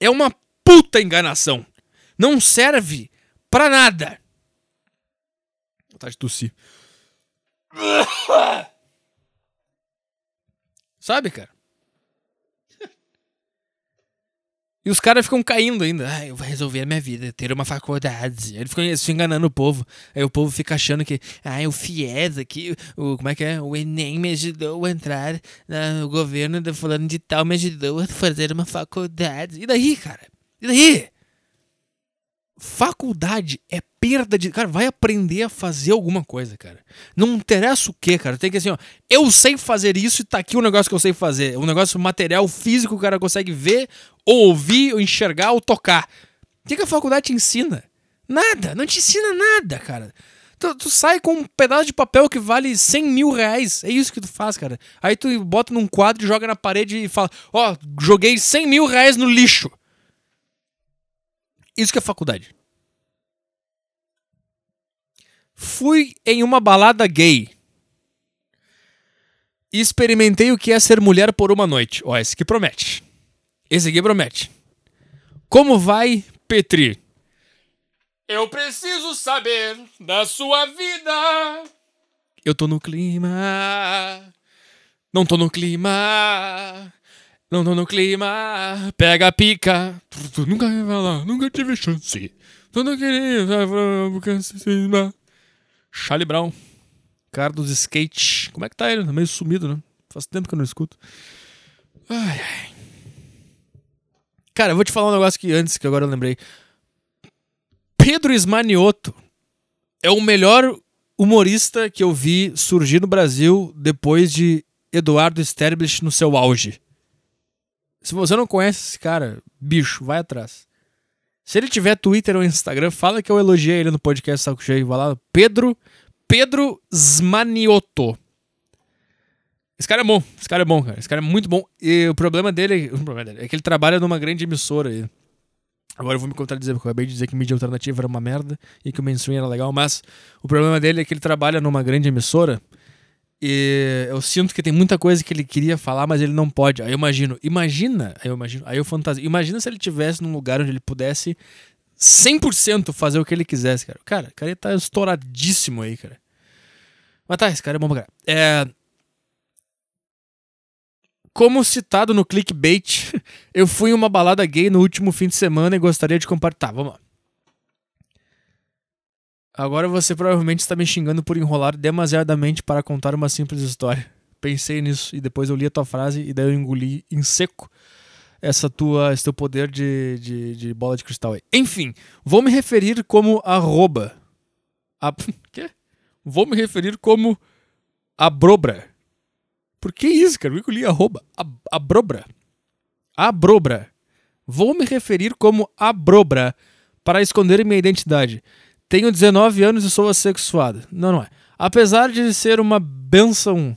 É uma puta enganação. Não serve pra nada. Vontade de tossir. Sabe, cara? E os caras ficam caindo ainda. Ah, eu vou resolver a minha vida, ter uma faculdade. Ficam, eles ficam enganando o povo. Aí o povo fica achando que, ah, o FIES aqui, o, como é que é? O Enem me ajudou a entrar no governo do fulano de tal, me ajudou a fazer uma faculdade. E daí, cara? E daí? Faculdade é perda de. Cara, vai aprender a fazer alguma coisa, cara. Não interessa o que, cara. Tem que assim, ó. Eu sei fazer isso e tá aqui o negócio que eu sei fazer. Um negócio material, físico, o cara consegue ver, ou ouvir, ou enxergar, ou tocar. O que, que a faculdade te ensina? Nada. Não te ensina nada, cara. Tu, tu, sai com um pedaço de papel que vale 100 mil reais. É isso que tu faz, cara. Aí tu bota num quadro, joga na parede e fala: Ó, oh, joguei 100 mil reais no lixo. Isso que é faculdade. Fui em uma balada gay. E experimentei o que é ser mulher por uma noite. Ó, esse aqui promete. Esse aqui promete. Como vai, Petri? Eu preciso saber da sua vida. Eu tô no clima. Não tô no clima. Não tô no clima, pega a pica. Nunca vai falar, nunca tive chance. Tu não queria, Charlie Brown, cara dos skate. Como é que tá ele? Tá meio sumido, né? Faz tempo que eu não escuto. Ai, ai. Cara, eu vou te falar um negócio que antes, que agora eu lembrei. Pedro Esmanioto é o melhor humorista que eu vi surgir no Brasil depois de Eduardo Sterblich no seu auge. Se você não conhece esse cara, bicho, vai atrás. Se ele tiver Twitter ou Instagram, fala que eu elogiei ele no podcast Saco Cheio. Vai lá, Pedro, Pedro Zmanioto. Esse cara é bom, esse cara é bom, cara. Esse cara é muito bom. E o problema dele, o problema dele é que ele trabalha numa grande emissora. E agora eu vou me contradizer, porque eu acabei de dizer que mídia alternativa era uma merda e que o mainstream era legal, mas o problema dele é que ele trabalha numa grande emissora e eu sinto que tem muita coisa que ele queria falar, mas ele não pode. Aí eu imagino, imagina, aí eu imagino, aí eu fantasio. Imagina se ele tivesse num lugar onde ele pudesse 100% fazer o que ele quisesse, cara. Cara, o cara tá estouradíssimo aí, cara. Mas tá, esse cara é bom pra cara. É... Como citado no clickbait, eu fui em uma balada gay no último fim de semana e gostaria de compartilhar. Tá, vamos lá. Agora você provavelmente está me xingando por enrolar demasiadamente para contar uma simples história. Pensei nisso e depois eu li a tua frase e daí eu engoli em seco essa tua, esse teu poder de, de, de bola de cristal aí. Enfim, vou me referir como arroba. A, quê? Vou me referir como abrobra. Por que isso, cara? Eu engoli arroba. Abrobra. Abrobra. Vou me referir como abrobra para esconder minha identidade. Tenho 19 anos e sou assexuado. Não, não é. Apesar de ser uma benção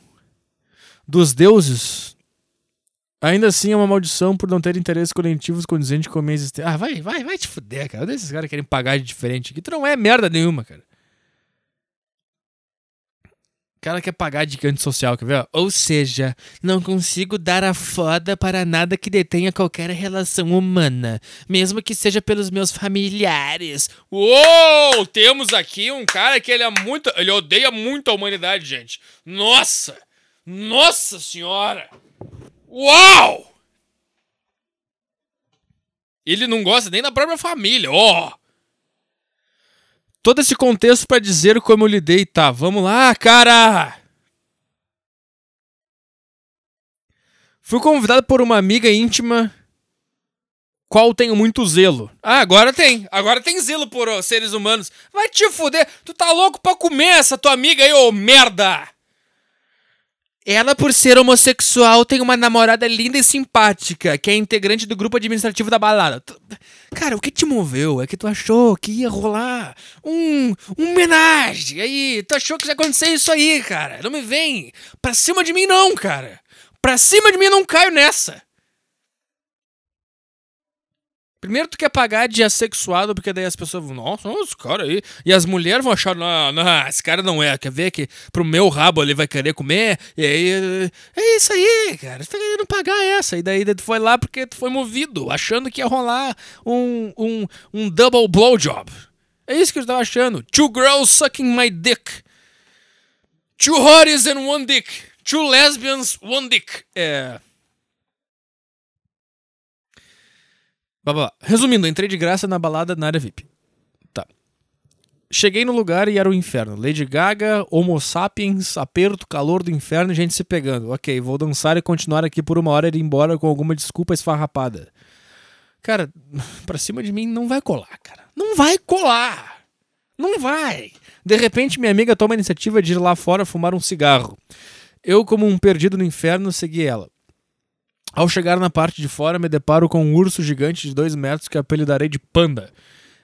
dos deuses, ainda assim é uma maldição por não ter interesses coletivos condizentes com a minha existência. Ah, vai, vai, vai te fuder, cara. Esses caras querem pagar de diferente aqui. Tu não é merda nenhuma, cara cara quer pagar de antissocial, quer ver? Ou seja, não consigo dar a foda para nada que detenha qualquer relação humana, mesmo que seja pelos meus familiares. Uou! Temos aqui um cara que ele é muito. Ele odeia muito a humanidade, gente. Nossa! Nossa senhora! Uau! Ele não gosta nem da própria família, ó! Oh todo esse contexto para dizer como eu lidei, tá? Vamos lá, cara! Fui convidado por uma amiga íntima, qual tenho muito zelo. Ah, agora tem. Agora tem zelo por seres humanos. Vai te fuder. Tu tá louco pra comer essa tua amiga aí, ô merda! Ela, por ser homossexual, tem uma namorada linda e simpática, que é integrante do grupo administrativo da balada. Cara, o que te moveu? É que tu achou que ia rolar um, um homenagem. Aí, tu achou que ia acontecer isso aí, cara. Não me vem pra cima de mim, não, cara. Pra cima de mim não caio nessa. Primeiro tu quer pagar de assexuado, porque daí as pessoas vão, nossa, esse cara aí. E as mulheres vão achar, não, não, esse cara não é. Quer ver que pro meu rabo ele vai querer comer? E aí, é isso aí, cara. Você tá querendo pagar essa. E daí tu foi lá porque tu foi movido, achando que ia rolar um, um, um double blowjob. É isso que eu tava achando. Two girls sucking my dick. Two hotties and one dick. Two lesbians, one dick. É. Babá. Resumindo, entrei de graça na balada na área VIP. Tá. Cheguei no lugar e era o inferno. Lady Gaga, Homo sapiens, aperto, calor do inferno e gente se pegando. Ok, vou dançar e continuar aqui por uma hora e ir embora com alguma desculpa esfarrapada. Cara, pra cima de mim não vai colar, cara. Não vai colar! Não vai! De repente, minha amiga toma a iniciativa de ir lá fora fumar um cigarro. Eu, como um perdido no inferno, segui ela. Ao chegar na parte de fora, me deparo com um urso gigante de 2 metros que apelidarei de Panda.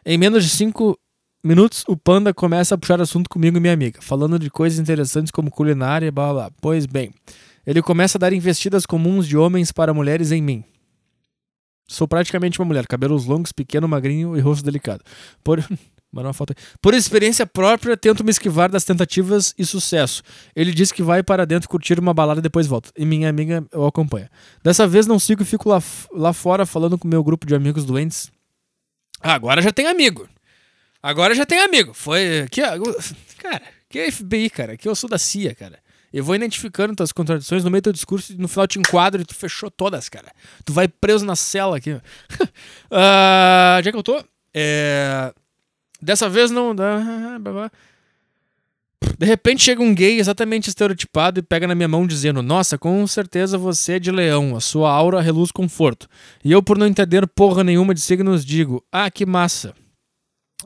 Em menos de 5 minutos, o Panda começa a puxar assunto comigo e minha amiga, falando de coisas interessantes como culinária e blá blá. Pois bem, ele começa a dar investidas comuns de homens para mulheres em mim. Sou praticamente uma mulher, cabelos longos, pequeno, magrinho e rosto delicado. Por... uma foto aí. Por experiência própria, tento me esquivar das tentativas e sucesso. Ele diz que vai para dentro curtir uma balada e depois volta. E minha amiga o acompanha. Dessa vez não sigo e fico lá, lá fora falando com meu grupo de amigos doentes. Ah, agora já tem amigo. Agora já tem amigo. Foi. Aqui, cara, que é FBI, cara. Aqui eu sou da CIA, cara. Eu vou identificando tuas contradições no meio do teu discurso e no final te enquadro e tu fechou todas, cara. Tu vai preso na cela aqui. uh, onde é que eu tô? É. Dessa vez não. De repente chega um gay exatamente estereotipado e pega na minha mão dizendo: Nossa, com certeza você é de leão, a sua aura reluz conforto. E eu, por não entender porra nenhuma de signos, digo: Ah, que massa.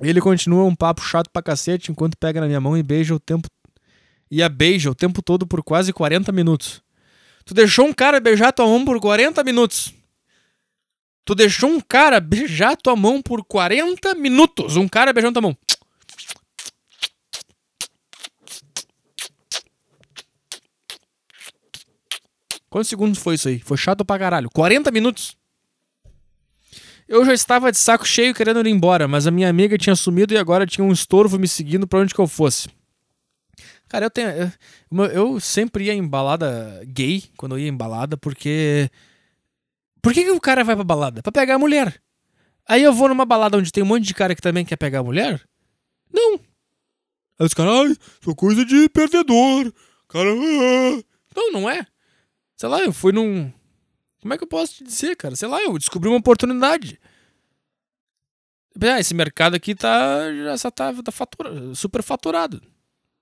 Ele continua um papo chato pra cacete enquanto pega na minha mão e beija o tempo. E a beija o tempo todo por quase 40 minutos. Tu deixou um cara beijar tua mão por 40 minutos. Tu deixou um cara beijar tua mão por 40 minutos. Um cara beijando tua mão. Quantos segundos foi isso aí? Foi chato pra caralho. 40 minutos. Eu já estava de saco cheio querendo ir embora, mas a minha amiga tinha sumido e agora tinha um estorvo me seguindo para onde que eu fosse. Cara, eu tenho. Eu, eu sempre ia em balada gay quando eu ia em balada, porque por que, que o cara vai pra balada? Pra pegar a mulher. Aí eu vou numa balada onde tem um monte de cara que também quer pegar a mulher? Não. Aí os caras, ai, sou coisa de perdedor. Cara. Ah. Não, não é. Sei lá, eu fui num. Como é que eu posso te dizer, cara? Sei lá, eu descobri uma oportunidade. Ah, esse mercado aqui tá. Já tá, tá fatura, super faturado.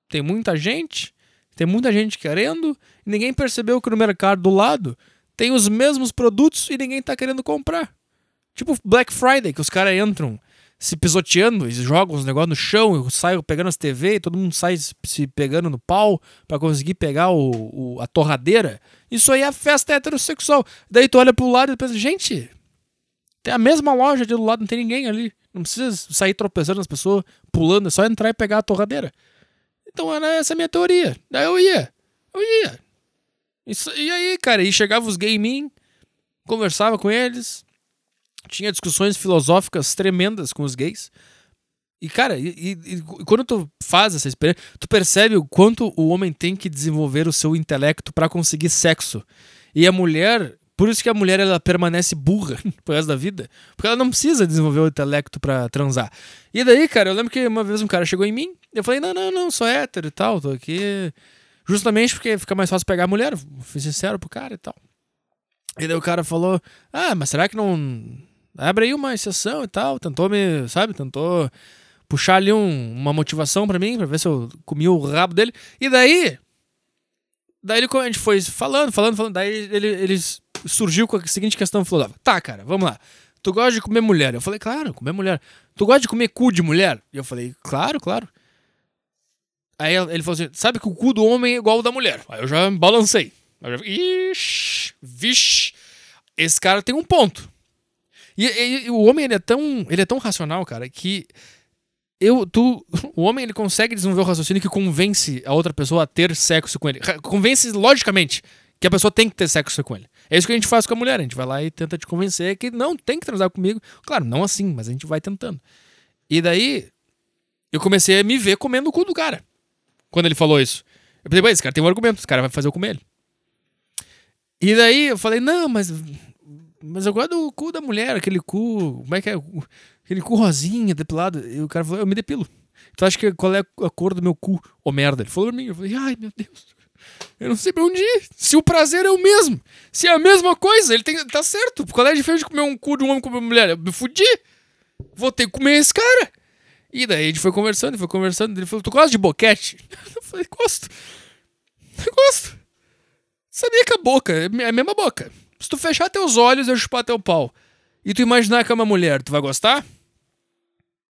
Tem muita gente, tem muita gente querendo, e ninguém percebeu que no mercado do lado tem os mesmos produtos e ninguém tá querendo comprar. Tipo Black Friday, que os caras entram se pisoteando e jogam os negócios no chão, saem pegando as TV, todo mundo sai se pegando no pau para conseguir pegar o, o, a torradeira. Isso aí é festa heterossexual. Daí tu olha pro lado e pensa, gente, tem a mesma loja ali do lado, não tem ninguém ali. Não precisa sair tropeçando nas pessoas, pulando, é só entrar e pegar a torradeira. Então era essa a minha teoria. Daí eu ia. Eu ia. Isso, e aí, cara, e chegava os gay mim, conversava com eles, tinha discussões filosóficas tremendas com os gays. E, cara, e, e, e, quando tu faz essa experiência, tu percebe o quanto o homem tem que desenvolver o seu intelecto para conseguir sexo. E a mulher, por isso que a mulher ela permanece burra pro resto da vida, porque ela não precisa desenvolver o intelecto para transar. E daí, cara, eu lembro que uma vez um cara chegou em mim, eu falei: "Não, não, não, sou hétero e tal, tô aqui Justamente porque fica mais fácil pegar a mulher. Fui sincero pro cara e tal. E daí o cara falou: Ah, mas será que não. Abre aí uma exceção e tal. Tentou me, sabe? Tentou puxar ali um, uma motivação para mim, pra ver se eu comia o rabo dele. E daí. Daí ele, a gente foi falando, falando, falando. Daí ele, ele surgiu com a seguinte questão: falou: Tá, cara, vamos lá. Tu gosta de comer mulher? Eu falei: Claro, comer mulher. Tu gosta de comer cu de mulher? E eu falei: Claro, claro. Aí ele falou assim: sabe que o cu do homem é igual ao da mulher. Aí eu já balancei. Eu já, Ixi, vixe, esse cara tem um ponto. E, e, e, o homem ele é tão, ele é tão racional, cara, que eu, tu, o homem ele consegue desenvolver o raciocínio que convence a outra pessoa a ter sexo com ele. Convence logicamente Que a pessoa tem que ter sexo com ele. É isso que a gente faz com a mulher. A gente vai lá e tenta te convencer que não tem que transar comigo. Claro, não assim, mas a gente vai tentando. E daí, eu comecei a me ver comendo o cu do cara. Quando ele falou isso. Eu pensei, esse cara tem um argumento, esse cara vai fazer eu comer ele. E daí eu falei, não, mas. Mas eu gosto do cu da mulher, aquele cu. Como é que é? Aquele cu rosinha, depilado. E o cara falou, eu me depilo. Tu acha que qual é a cor do meu cu? Ô merda. Ele falou pra mim. Eu falei, ai meu Deus. Eu não sei pra onde ir. Se o prazer é o mesmo. Se é a mesma coisa, ele tem, tá certo. Qual é a diferença de comer um cu de um homem com uma mulher? Eu me fudi. Vou ter que comer esse cara. E daí a gente foi conversando, foi conversando. Ele falou, tu gosta de boquete? Eu falei, gosto. Eu gosto. Sabia que a boca é a mesma boca. Se tu fechar teus olhos e eu chupar teu pau, e tu imaginar que é uma mulher, tu vai gostar?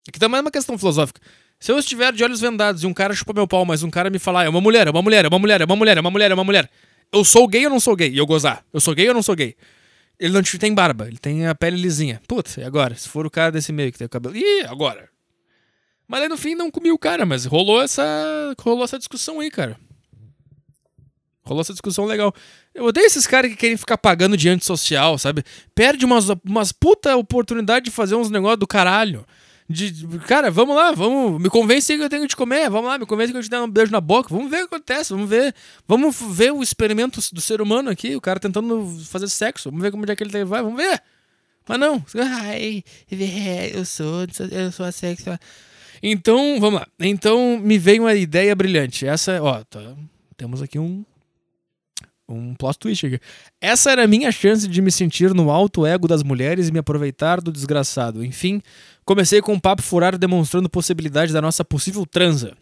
Aqui também é uma questão filosófica. Se eu estiver de olhos vendados e um cara chupa meu pau, mas um cara me falar, é uma mulher, é uma mulher, é uma mulher, é uma mulher, é uma mulher, é uma mulher. Eu sou gay ou não sou gay? E eu gozar. Eu sou gay ou não sou gay? Ele não tem barba, ele tem a pele lisinha. Putz, e agora? Se for o cara desse meio que tem o cabelo. Ih, agora? Mas aí no fim não comi o cara, mas rolou essa. rolou essa discussão aí, cara. Rolou essa discussão legal. Eu odeio esses caras que querem ficar pagando de antissocial, sabe? Perde umas, umas puta oportunidade de fazer uns negócios do caralho. De, cara, vamos lá, vamos. Me convence que eu tenho que te comer. Vamos lá, me convence que eu te dar um beijo na boca. Vamos ver o que acontece. Vamos ver. Vamos ver o experimento do ser humano aqui. O cara tentando fazer sexo. Vamos ver como é que ele vai. Vamos ver. Mas não. Ai, eu sou, eu sou assexual. Então, vamos lá. Então, me veio uma ideia brilhante. Essa, ó, tá, temos aqui um um plot twist aqui. Essa era a minha chance de me sentir no alto ego das mulheres e me aproveitar do desgraçado. Enfim, comecei com um papo furado demonstrando possibilidade da nossa possível transa.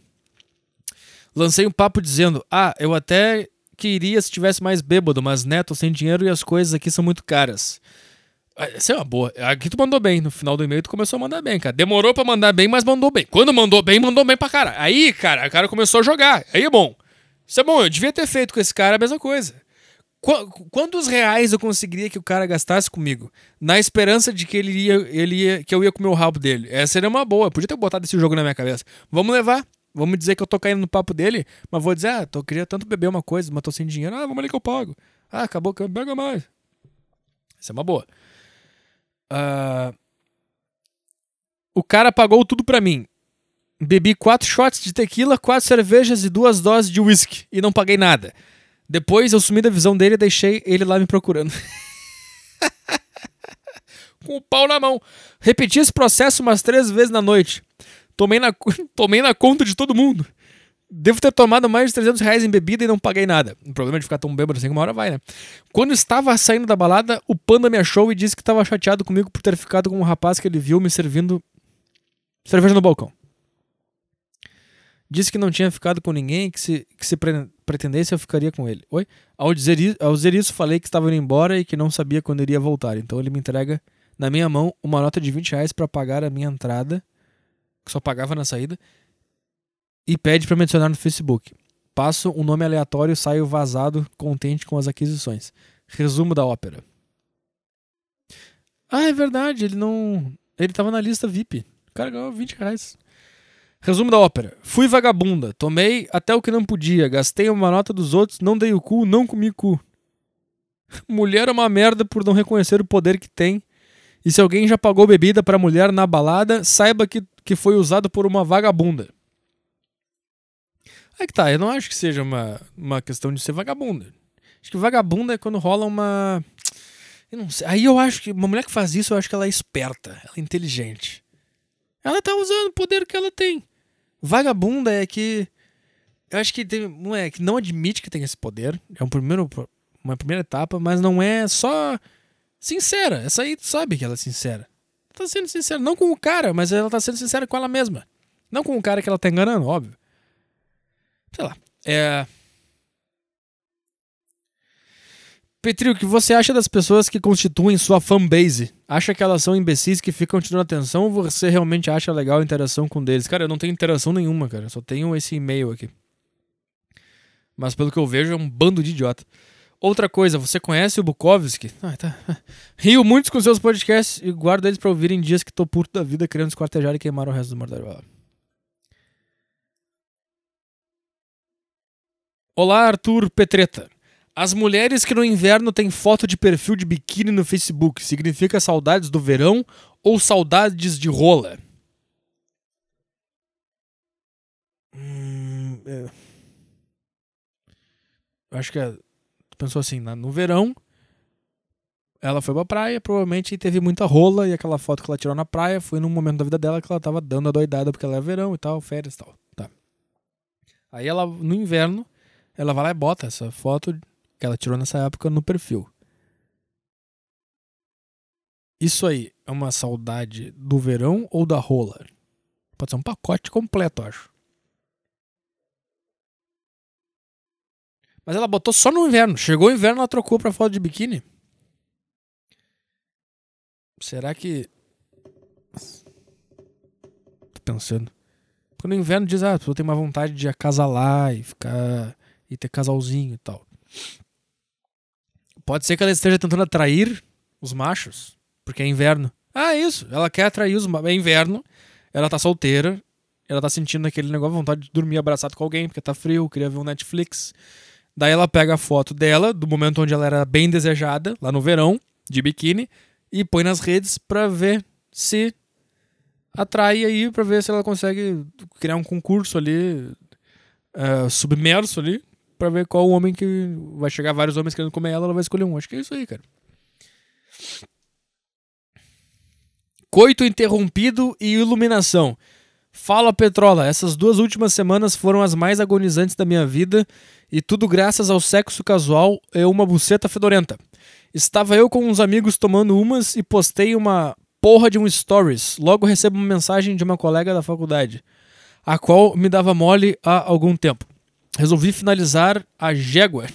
Lancei um papo dizendo: Ah, eu até queria se tivesse mais bêbado, mas neto, sem dinheiro e as coisas aqui são muito caras. Essa é uma boa. Aqui tu mandou bem. No final do e-mail tu começou a mandar bem, cara. Demorou pra mandar bem, mas mandou bem. Quando mandou bem, mandou bem pra cara. Aí, cara, o cara começou a jogar. Aí é bom. Isso é bom, eu devia ter feito com esse cara a mesma coisa. Qu quantos reais eu conseguiria que o cara gastasse comigo? Na esperança de que ele ia, ele ia, que eu ia comer o rabo dele. Essa seria uma boa. Eu podia ter botado esse jogo na minha cabeça. Vamos levar. Vamos dizer que eu tô caindo no papo dele, mas vou dizer, ah, tô, queria tanto beber uma coisa, mas tô sem dinheiro. Ah, vamos ali que eu pago. Ah, acabou que eu pego mais. Isso é uma boa. Uh, o cara pagou tudo pra mim. Bebi quatro shots de tequila, quatro cervejas e duas doses de whisky e não paguei nada. Depois eu sumi da visão dele e deixei ele lá me procurando. Com o pau na mão. Repeti esse processo umas três vezes na noite. Tomei na, tomei na conta de todo mundo. Devo ter tomado mais de 300 reais em bebida e não paguei nada. O problema de ficar tão bêbado assim que uma hora vai, né? Quando estava saindo da balada, o Panda me achou e disse que estava chateado comigo por ter ficado com um rapaz que ele viu me servindo cerveja no balcão. Disse que não tinha ficado com ninguém, que se, que se pre pretendesse eu ficaria com ele. Oi? Ao dizer, ao dizer isso, falei que estava indo embora e que não sabia quando iria voltar. Então ele me entrega na minha mão uma nota de 20 reais para pagar a minha entrada, que só pagava na saída, e pede para me adicionar no Facebook. Passo um nome aleatório e saio vazado, contente com as aquisições. Resumo da ópera. Ah, é verdade, ele não. Ele tava na lista VIP. O cara ganhou 20 reais. Resumo da ópera. Fui vagabunda, tomei até o que não podia, gastei uma nota dos outros, não dei o cu, não comi cu. Mulher é uma merda por não reconhecer o poder que tem. E se alguém já pagou bebida para mulher na balada, saiba que, que foi usado por uma vagabunda. Aí que tá, eu não acho que seja uma, uma questão de ser vagabunda. Acho que vagabunda é quando rola uma. Eu não sei. Aí eu acho que uma mulher que faz isso, eu acho que ela é esperta, ela é inteligente. Ela tá usando o poder que ela tem. Vagabunda é que. Eu acho que tem, é que não admite que tem esse poder. É um primeiro, uma primeira etapa, mas não é só sincera. Essa aí tu sabe que ela é sincera. Tá sendo sincera, não com o cara, mas ela tá sendo sincera com ela mesma. Não com o cara que ela tá enganando, óbvio. Sei lá. É. Petri, o que você acha das pessoas que constituem sua fanbase? Acha que elas são imbecis que ficam te dando atenção ou você realmente acha legal a interação com eles? Cara, eu não tenho interação nenhuma, cara. Só tenho esse e-mail aqui. Mas pelo que eu vejo, é um bando de idiota. Outra coisa, você conhece o Bukowski? Ah, tá. Rio muitos com seus podcasts e guardo eles pra ouvir em dias que tô puto da vida querendo esquartejar e queimar o resto do mortadelo. Olá, Arthur Petreta. As mulheres que no inverno têm foto de perfil de biquíni no Facebook, significa saudades do verão ou saudades de rola? Hum, é. Eu acho que é, pensou assim, no verão, ela foi pra praia, provavelmente teve muita rola, e aquela foto que ela tirou na praia foi num momento da vida dela que ela tava dando a doidada porque ela era verão e tal, férias e tal. Tá. Aí ela, no inverno, ela vai lá e bota essa foto que ela tirou nessa época no perfil. Isso aí é uma saudade do verão ou da rola? Pode ser um pacote completo, acho. Mas ela botou só no inverno. Chegou o inverno, ela trocou pra foto de biquíni. Será que. Tô pensando. Porque no inverno diz, ah, a pessoa tem uma vontade de acasalar e ficar. E ter casalzinho e tal. Pode ser que ela esteja tentando atrair os machos, porque é inverno. Ah, isso. Ela quer atrair os machos. É inverno, ela tá solteira, ela tá sentindo aquele negócio, vontade de dormir abraçado com alguém, porque tá frio, queria ver um Netflix. Daí ela pega a foto dela, do momento onde ela era bem desejada, lá no verão, de biquíni, e põe nas redes pra ver se atrai aí, pra ver se ela consegue criar um concurso ali, eh, submerso ali, pra ver qual homem que vai chegar vários homens querendo comer ela, ela vai escolher um. Acho que é isso aí, cara. Coito interrompido e iluminação. Fala Petrola, essas duas últimas semanas foram as mais agonizantes da minha vida e tudo graças ao sexo casual e uma buceta fedorenta. Estava eu com uns amigos tomando umas e postei uma porra de um stories. Logo recebo uma mensagem de uma colega da faculdade, a qual me dava mole há algum tempo. Resolvi finalizar a jégua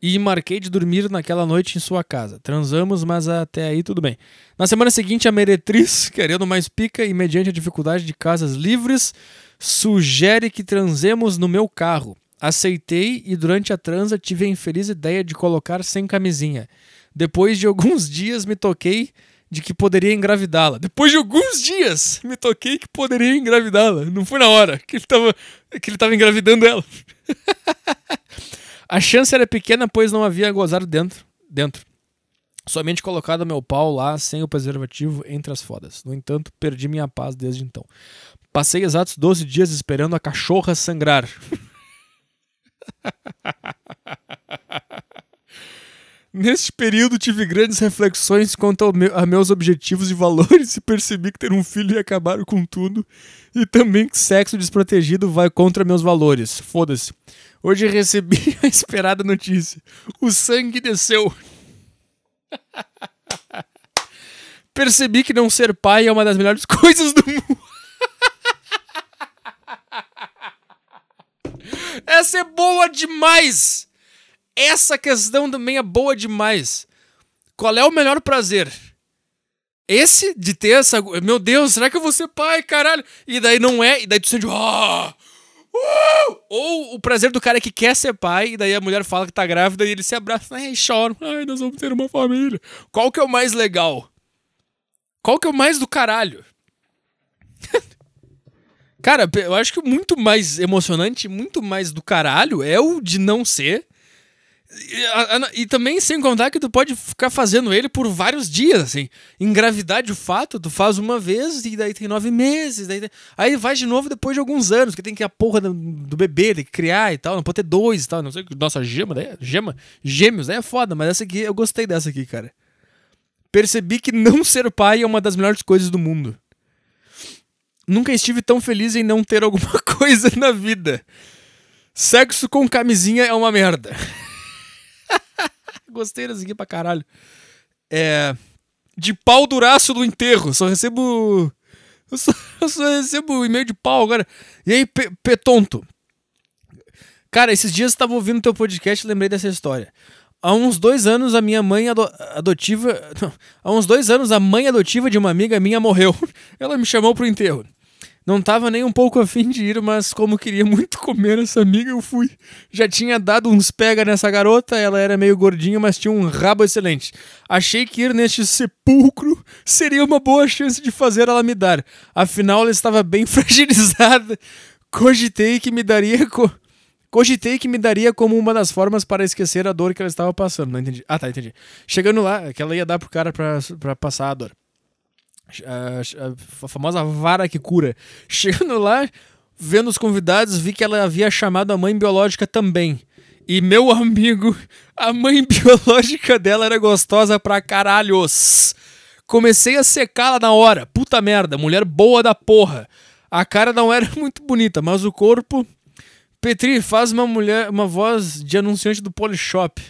e marquei de dormir naquela noite em sua casa. Transamos, mas até aí tudo bem. Na semana seguinte, a meretriz, querendo mais pica e mediante a dificuldade de casas livres, sugere que transemos no meu carro. Aceitei e durante a transa tive a infeliz ideia de colocar sem camisinha. Depois de alguns dias me toquei de que poderia engravidá-la. Depois de alguns dias me toquei que poderia engravidá-la. Não foi na hora que ele tava, que ele tava engravidando ela. A chance era pequena, pois não havia gozado dentro. dentro. Somente colocado meu pau lá sem o preservativo entre as fodas. No entanto, perdi minha paz desde então. Passei exatos 12 dias esperando a cachorra sangrar. Neste período tive grandes reflexões quanto ao meu- a meus objetivos e valores e percebi que ter um filho ia acabar com tudo e também que sexo desprotegido vai contra meus valores. Foda-se. Hoje recebi a esperada notícia. O sangue desceu. Percebi que não ser pai é uma das melhores coisas do mundo. Essa é boa demais. Essa questão também é boa demais. Qual é o melhor prazer? Esse de ter essa. Meu Deus, será que eu vou ser pai, caralho? E daí não é, e daí tu sente. "Ah! Uh!" Ou o prazer do cara que quer ser pai, e daí a mulher fala que tá grávida e ele se abraça e chora. Ai, nós vamos ter uma família. Qual que é o mais legal? Qual que é o mais do caralho? Cara, eu acho que muito mais emocionante, muito mais do caralho é o de não ser. E, e também sem contar que tu pode ficar fazendo ele por vários dias, assim. Engravidar de fato, tu faz uma vez e daí tem nove meses. Daí tem- Aí vai de novo depois de alguns anos, que tem que a porra do, do bebê, tem que criar e tal. Não pode ter dois e tal. Não sei o. Nossa, gema, né? Gema. Gêmeos, daí é foda, mas essa aqui, eu gostei dessa aqui, cara. Percebi que não ser pai é uma das melhores coisas do mundo. Nunca estive tão feliz em não ter alguma coisa na vida. Sexo com camisinha é uma merda. Gostei dessa aqui pra caralho. É. De pau duraço do enterro. Só recebo. Eu só, eu só recebo e-mail de pau agora. E aí, Pe- Petonto? Cara, esses dias eu tava ouvindo teu podcast e lembrei dessa história. Há uns dois anos a minha mãe ado- adotiva. não, há uns dois anos a mãe adotiva de uma amiga minha morreu. Ela me chamou pro enterro. Não tava nem um pouco afim de ir, mas como queria muito comer essa amiga, eu fui. Já tinha dado uns pega nessa garota, ela era meio gordinha, mas tinha um rabo excelente. Achei que ir neste sepulcro seria uma boa chance de fazer ela me dar. Afinal, ela estava bem fragilizada. Cogitei que me daria co- Cogitei que me daria como uma das formas para esquecer a dor que ela estava passando. Não entendi. Ah, tá, entendi. Chegando lá, que ela ia dar pro cara pra, pra passar a dor. A, a- a famosa vara que cura. Chegando lá, vendo os convidados, vi que ela havia chamado a mãe biológica também. E meu amigo, a mãe biológica dela era gostosa pra caralhos. Comecei a secá-la na hora. Puta merda, mulher boa da porra. A cara não era muito bonita, mas o corpo. Petri, faz uma mulher, uma voz de anunciante do Polishop.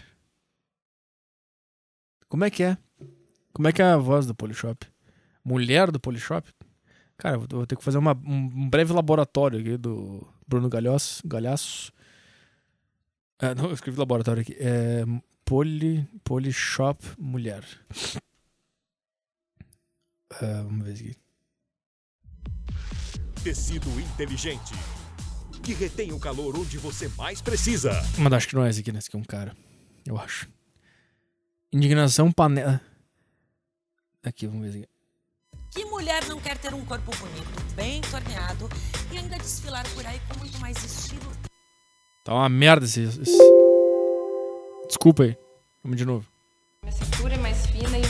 Como é que é? Como é que é a voz do Polishop? Mulher do Polishop? Cara, eu vou ter que fazer uma- um breve laboratório aqui do Bruno Galhaço. Galhaço. Ah, não, eu escrevi laboratório aqui. É Poli, Polishop Mulher. Ah, vamos ver aqui. Tecido inteligente. Que retém o calor onde você mais precisa. Mas acho que não é esse aqui, né? Esse aqui é um cara. Eu acho. Indignação panela. Aqui, vamos ver. Que mulher não quer ter um corpo bonito, bem torneado e ainda desfilar por aí com muito mais estilo? Tá uma merda esse. esse- Desculpa aí. Vamos de novo. Minha cintura é mais fina e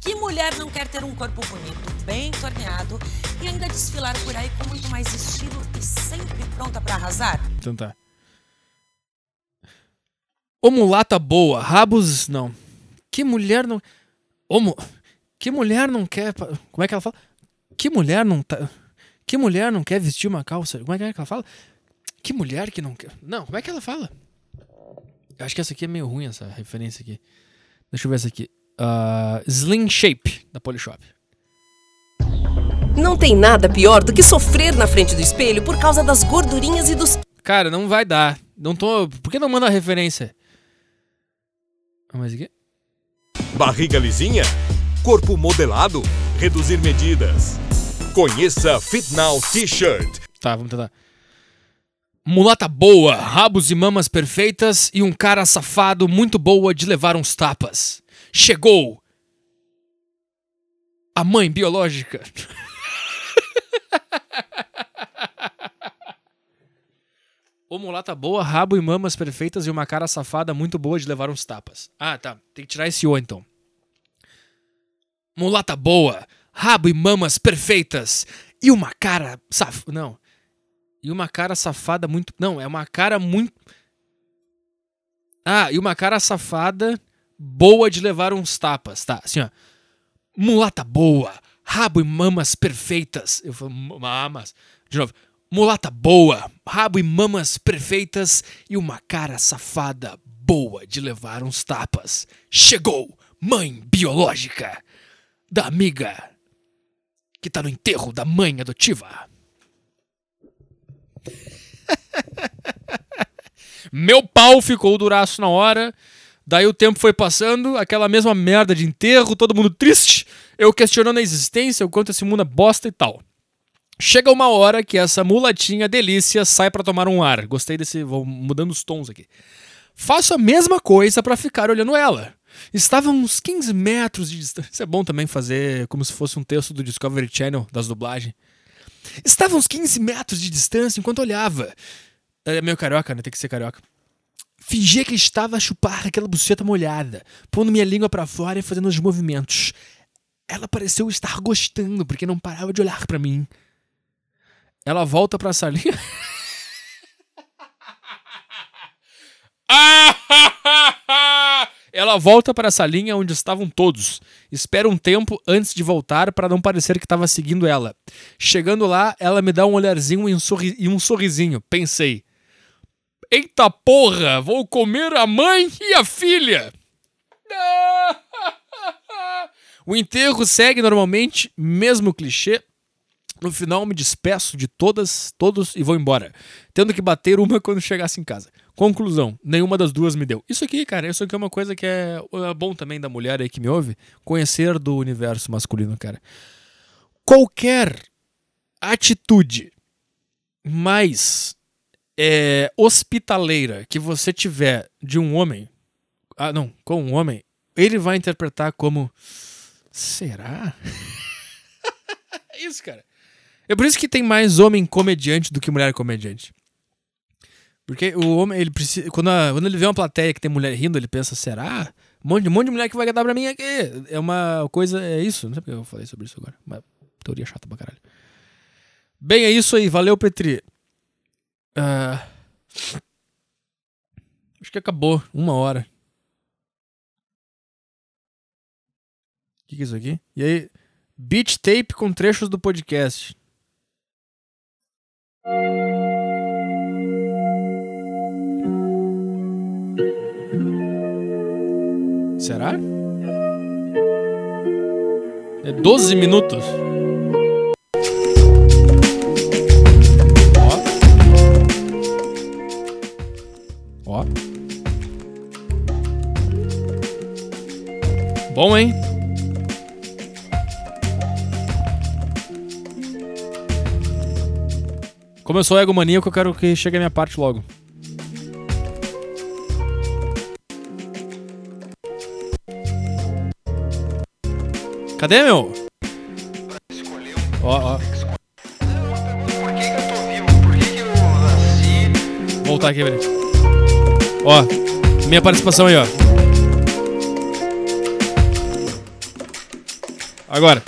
Que mulher não quer ter um corpo bonito, bem torneado e ainda desfilar por aí com muito mais estilo e sempre pronta pra arrasar? Então tá. Ô mulata boa, rabos. Não. Que mulher não. Ô, mu- Que mulher não quer. Como é que ela fala? Que mulher não tá. Que mulher não quer vestir uma calça. Como é que é que ela fala? Que mulher que não quer. Não, como é que ela fala? Eu acho que essa aqui é meio ruim, essa referência aqui. Deixa eu ver essa aqui. Ah, Slim Shape, da Polishop. Não tem nada pior do que sofrer na frente do espelho por causa das gordurinhas e dos Cara, não vai dar. Não tô. Por que não manda a referência? Ah, Mas aqui? Barriga lisinha? Corpo modelado? Reduzir medidas. Conheça Fit Now T-shirt. Tá, vamos tentar. Mulata boa, rabos e mamas perfeitas e um cara safado muito boa de levar uns tapas. Chegou! A mãe biológica. Ô mulata boa, rabo e mamas perfeitas e uma cara safada muito boa de levar uns tapas. Ah, tá. Tem que tirar esse O então. Mulata boa, rabo e mamas perfeitas e uma cara saf... Não. E uma cara safada muito. Não, é uma cara muito. Ah, e uma cara safada boa de levar uns tapas. Tá, assim, ó. Mulata boa, rabo e mamas perfeitas. Eu falo, mamas. De novo. Mulata boa, rabo e mamas perfeitas e uma cara safada boa de levar uns tapas. Chegou, mãe biológica da amiga que tá no enterro da mãe adotiva. Meu pau ficou duraço na hora. Daí o tempo foi passando, aquela mesma merda de enterro, todo mundo triste. Eu questionando a existência, o quanto esse mundo é bosta e tal. Chega uma hora que essa mulatinha delícia sai pra tomar um ar. Gostei desse. Vou mudando os tons aqui. Faço a mesma coisa pra ficar olhando ela. Estava a uns 15 metros de distância. É bom também fazer como se fosse um texto do Discovery Channel das dublagens. Estava a uns 15 metros de distância enquanto olhava. É meio carioca, né? Tem que ser carioca. Fingia que estava a chupar aquela buceta molhada, pondo minha língua pra fora e fazendo os movimentos. Ela pareceu estar gostando, porque não parava de olhar pra mim. Ela volta pra salinha. Ela volta para a salinha onde estavam todos. Espera um tempo antes de voltar para não parecer que estava seguindo ela. Chegando lá, ela me dá um olharzinho e um, sorri- e um sorrisinho. Pensei: Eita porra, vou comer a mãe e a filha. O enterro segue normalmente, mesmo clichê. No final, me despeço de todas, todos e vou embora, tendo que bater uma quando chegasse em casa. Conclusão: nenhuma das duas me deu. Isso aqui, cara, isso aqui é uma coisa que é, é bom também da mulher aí que me ouve, conhecer do universo masculino, cara. Qualquer atitude mais é, hospitaleira que você tiver de um homem, ah, não, com um homem, ele vai interpretar como será? Isso, cara. É por isso que tem mais homem comediante do que mulher comediante. Porque o homem, ele precisa. Quando, a- quando ele vê uma plateia que tem mulher rindo, ele pensa, será? Um monte, um monte de mulher que vai dar pra mim aqui. É uma coisa. É isso. Não sei porque eu falei sobre isso agora. Mas teoria chata pra caralho. Bem, é isso aí. Valeu, Petri. Ah, acho que acabou. Uma hora. O que, que é isso aqui? E aí? Beat tape com trechos do podcast. Será? É 12 minutos. Ó. Ó. Bom, hein? Como eu sou egomaníaco, eu quero que chegue a minha parte logo. Cadê, meu? Ó, ó. Voltar aqui, velho. Ó, minha participação aí, ó. Agora.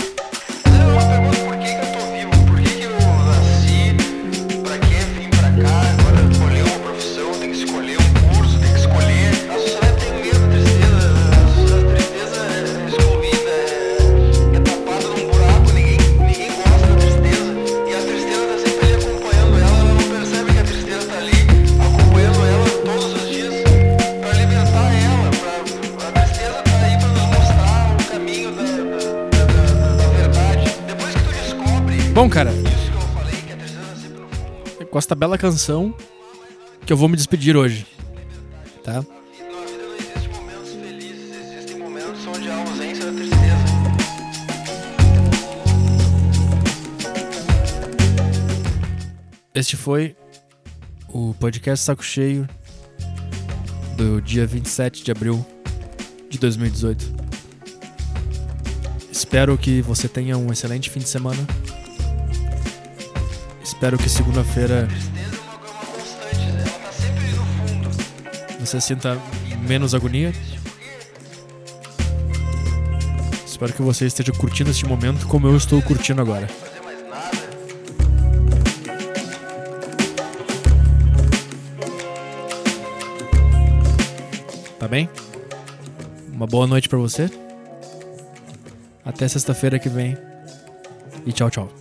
Esta bela canção que eu vou me despedir hoje. Tá? Este foi o podcast Saco Cheio do dia 27 de abril de 2018. Espero que você tenha um excelente fim de semana. Espero que segunda-feira você sinta menos agonia. Espero que você esteja curtindo este momento como eu estou curtindo agora. Tá bem? Uma boa noite pra você. Até sexta-feira que vem. E tchau, tchau.